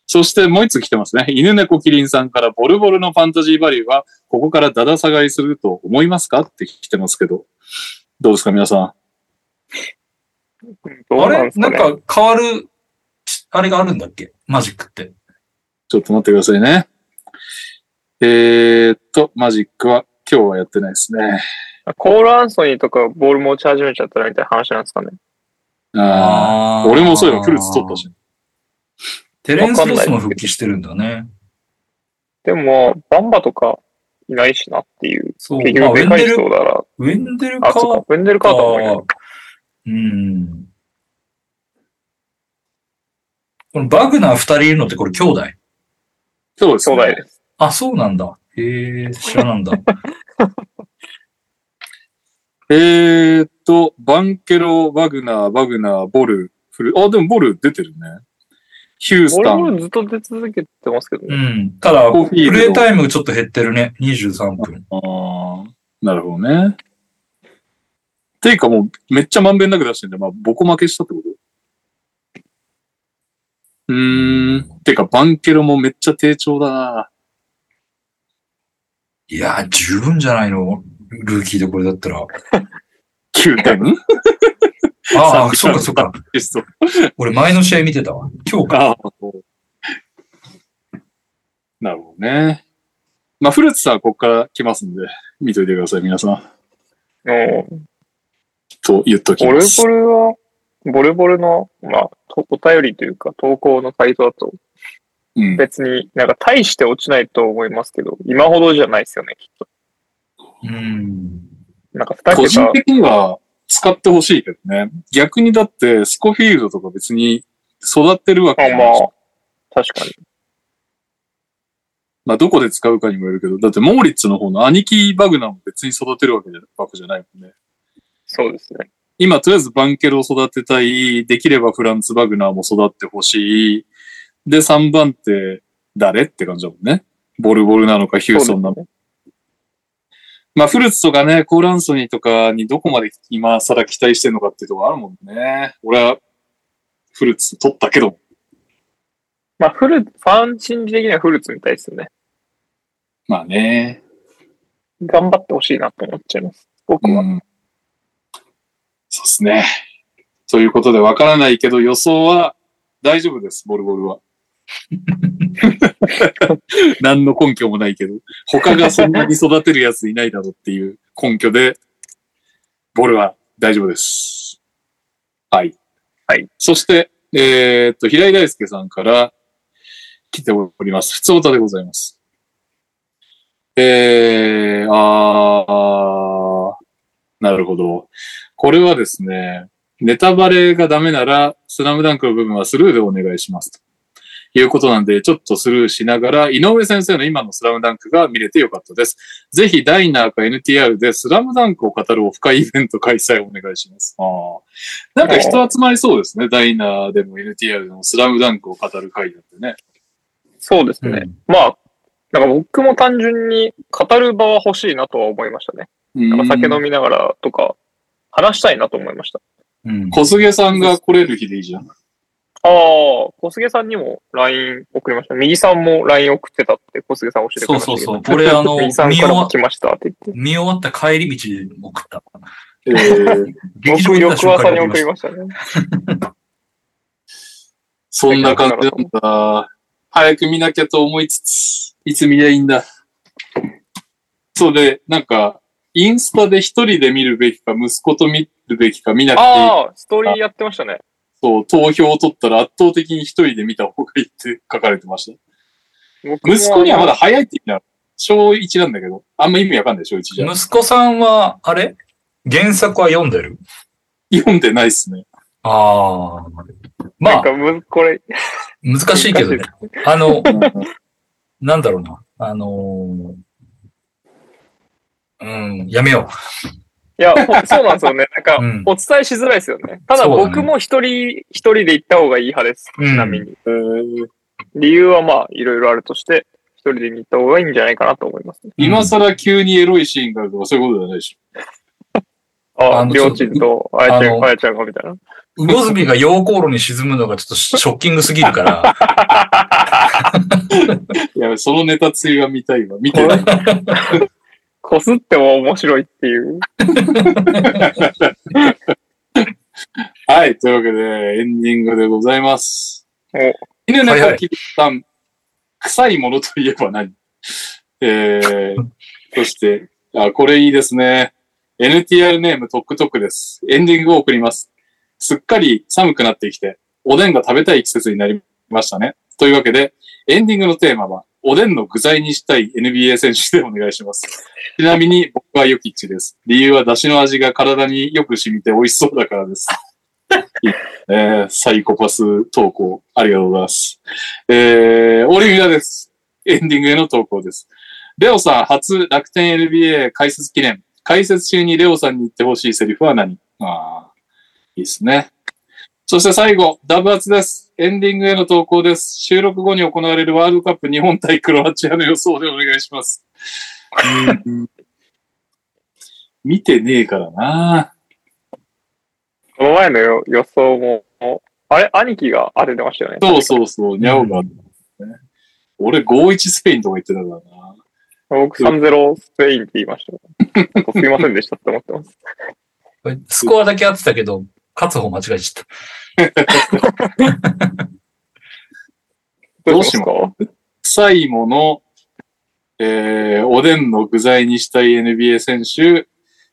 そしてもう一つ来てますね。犬猫キリンさんからボルボルのファンタジーバリューは、ここからダダ下がりすると思いますかって来てますけど。どうですか皆さん？どうあれなん。か変わる、あれがあるんだっけ？マジックって。ちょっと待ってくださいね。えーっと、マジックは今日はやってないですね。コール・アンソニーとかボール持ち始めちゃったらみたいな話なんですかね。ああ。俺もそういえばフルーツ取ったし。テレンス・ロスも復帰してるんだね。でも、バンバとかいないしなっていう。そう。あ、ウ局でかいェンデル、人だら、ウェンデルあ、か。そうか、ウェンデルカーターもいない。うん。このバグナー二人いるのってこれ兄弟？そうですね。兄弟です。あ、そうなんだ。へえ、知らなんだ。えーっと、バンケロ、バグナー、バグナー、ボル、フル、あ、でもボル出てるね。ヒュースタン。俺もずっと出続けてますけどね。うん。ただ、プレイタイムちょっと減ってるね。23分。あーなるほどね。ていうかもうめっちゃまんべんなく出してんで、まあ、ボコ負けしたってこと？うーん。てか、バンケロもめっちゃ低調だないやー、十分じゃないの？ルーキーでこれだったら。9点？ああ、そうかそうか。俺前の試合見てたわ。今日か。なるほどね。まあ、フルーツさんはここから来ますんで、見といてください、皆さん。うんと言っときます。ボルは、ボルボルの、まあ、とお便りというか、投稿のサイトだと、うん。別になんか大して落ちないと思いますけど、今ほどじゃないですよね、きっと。うん。なんか二個人桁、的には使ってほしいけどね。逆にだって、スコフィールドとか別に育ってるわけあまじゃないしあ、確かに。まあ、どこで使うかにもよるけど、だってモーリッツの方の兄貴バグナーも別に育てるわけじゃわけじゃないもんね。そうですね。今、とりあえずバンケルを育てたい、できればフランツ・バグナーも育ってほしい。で、3番手、誰って感じだもんね。ボルボルなのか、ヒューソンなのか。まあ、フルーツとかね、コールアンソニーとかにどこまで今更期待してるのかっていうところあるもんね。俺は、フルーツ取ったけど、まあ、フル、ファン心理的にはフルーツみたいですよね。まあね。頑張ってほしいなと思っちゃいます。僕は。うん。そうですね。ということで、わからないけど、予想は大丈夫です、ボルボルは。何の根拠もないけど、他がそんなに育てるやついないだろうっていう根拠で、ボルは大丈夫です。はい。はい。そして、えーっと、平井大輔さんから来ております。普通歌でございます。えー、あー、なるほど。これはですね、ネタバレがダメなら、スラムダンクの部分はスルーでお願いします。ということなんで、ちょっとスルーしながら、井上先生の今のスラムダンクが見れてよかったです。ぜひ、ダイナーか NTR でスラムダンクを語るオフ会イベント開催お願いします。あーなんか人集まりそうですね。ダイナーでも NTR でもスラムダンクを語る会だってね。そうですね。まあ、なんか僕も単純に語る場は欲しいなとは思いましたね。なんか酒飲みながらとか、話したいなと思いました。うん。小菅さんが来れる日でいいじゃん。ああ、小菅さんにも LINE 送りました。右さんも LINE 送ってたって小菅さん教えてくれました。そうそうそう俺あの 右さんからも来ましたって言って。見終わった帰り道で送った。えー、僕、翌朝に送りましたね。そんな感じなんだ。早く見なきゃと思いつつ、いつ見りゃいいんだ。そうで、なんか、インスタで一人で見るべきか、息子と見るべきか、見なくていい。ああ、ストーリーやってましたね。そう、投票を取ったら圧倒的に一人で見た方がいいって書かれてました。息子にはまだ早いって言うな。小1なんだけど、あんま意味わかんない、小1じゃ。息子さんは、あれ？原作は読んでる？読んでないっすね。ああ。まあ、なんかむ、これ、難しいけどね。あの、なんだろうな。あのーうん、やめよいや、ほそうなんですよね。なんかう。う、ん。お伝えしづらいですよね。ただ僕も一人、一人で行った方がいい派です。うんちなみに。えー理由はまあ、いろいろあるとして、一人で見た方がいいんじゃないかなと思いますね。今更急にエロいシーンがあるとかそういうことじゃないでしああ、あのりょうちんと、あやちゃん、あやちゃんがみたいな。魚住が溶鉱炉に沈むのがちょっとショッキングすぎるから、ょ。いや、そのネタついは見たいわ。見てない。こすっても面白いっていう。はい。というわけで、エンディングでございます。お犬はいはいさん、臭いものといえば何？えー、そして、あ、これいいですね。NTR ネームトックトックです。エンディングを送ります。すっかり寒くなってきて、おでんが食べたい季節になりましたね。というわけで、エンディングのテーマは、おでんの具材にしたい NBA 選手でお願いします。ちなみに僕はヨキッチです。理由は出汁の味が体によく染みて美味しそうだからです。えーサイコパス投稿、ありがとうございます。えー、オリミラです。エンディングへの投稿です。レオさん、初楽天 NBA 解説記念。解説中にレオさんに言ってほしいセリフは何？ああ、いいですね。そして最後、ダブアツです。エンディングへの投稿です。収録後に行われるワールドカップ日本対クロアチアの予想でお願いします。う ん見てねえからな。この前のよ予想も、あれ兄貴が当ててましたよね。そうそうそう、ニャオが、ね。俺5-1スペインとか言ってたからな。僕3-0スペインって言いました。すいませんでしたって思ってます。スコアだけ合ってたけど、勝つ方間違えちゃった。どうしま臭いもの、えー、おでんの具材にしたい NBA 選手、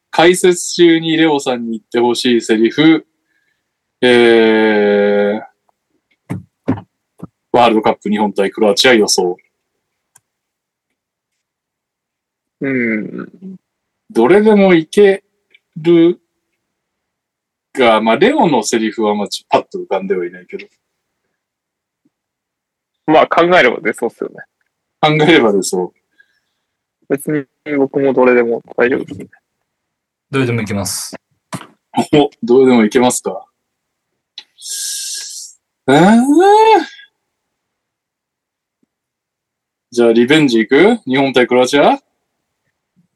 解説中にレオさんに言ってほしいセリフ、えー、ワールドカップ日本対クロアチア予想。うん。どれでもいけるが、まあ、レオのセリフはまあ、パッと浮かんではいないけど、まあ考えれば出そうっすよね。考えればでそう。別に僕もどれでも大丈夫ですね。どれでもいきます。お、どれでもいけますか？えー、じゃあ、リベンジ行く？日本対クロアチア？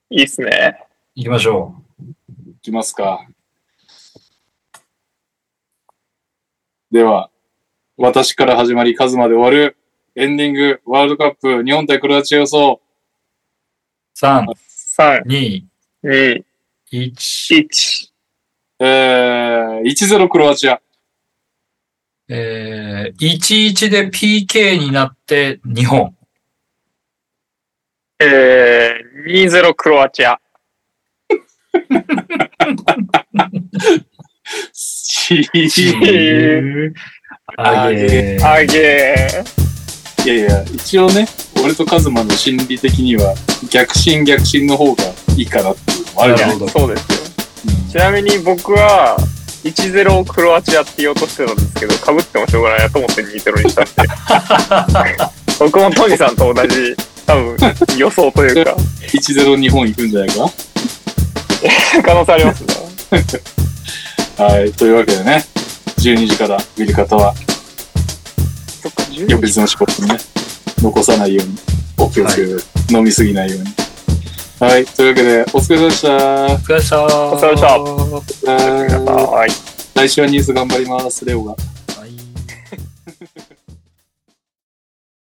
いいっすね。行きましょいきますか。では、私から始まり、カズまで終わる、エンディング、ワールドカップ、日本対クロアチア予想。う。3、3、2、2、1。1。えー、1-0クロアチア。えー、1-1で PK になって日本。えー、2-0クロアチア。しーあげー。あげー。いやいや、一応ね、俺とカズマの心理的には、逆進逆進の方がいいかなっていうのもあるじゃん。なるほど。そうですよ。ちなみに僕は、1-0クロアチアって言おうとしてたんですけど、被ってもしょうがないなと思って2-0にしたんで。僕もトニさんと同じ、多分予想というか、1-0日本行くんじゃないか？可能性ありますね。はい。というわけでね、12時から見る方は、そっか、10翌日の仕事にね、残さないように、お気をつけて、飲みすぎないように。はい。というわけで、お疲れ様でした。お疲れ様でした。お疲れ様でしたえーはい。来週はニュース頑張ります、レオが。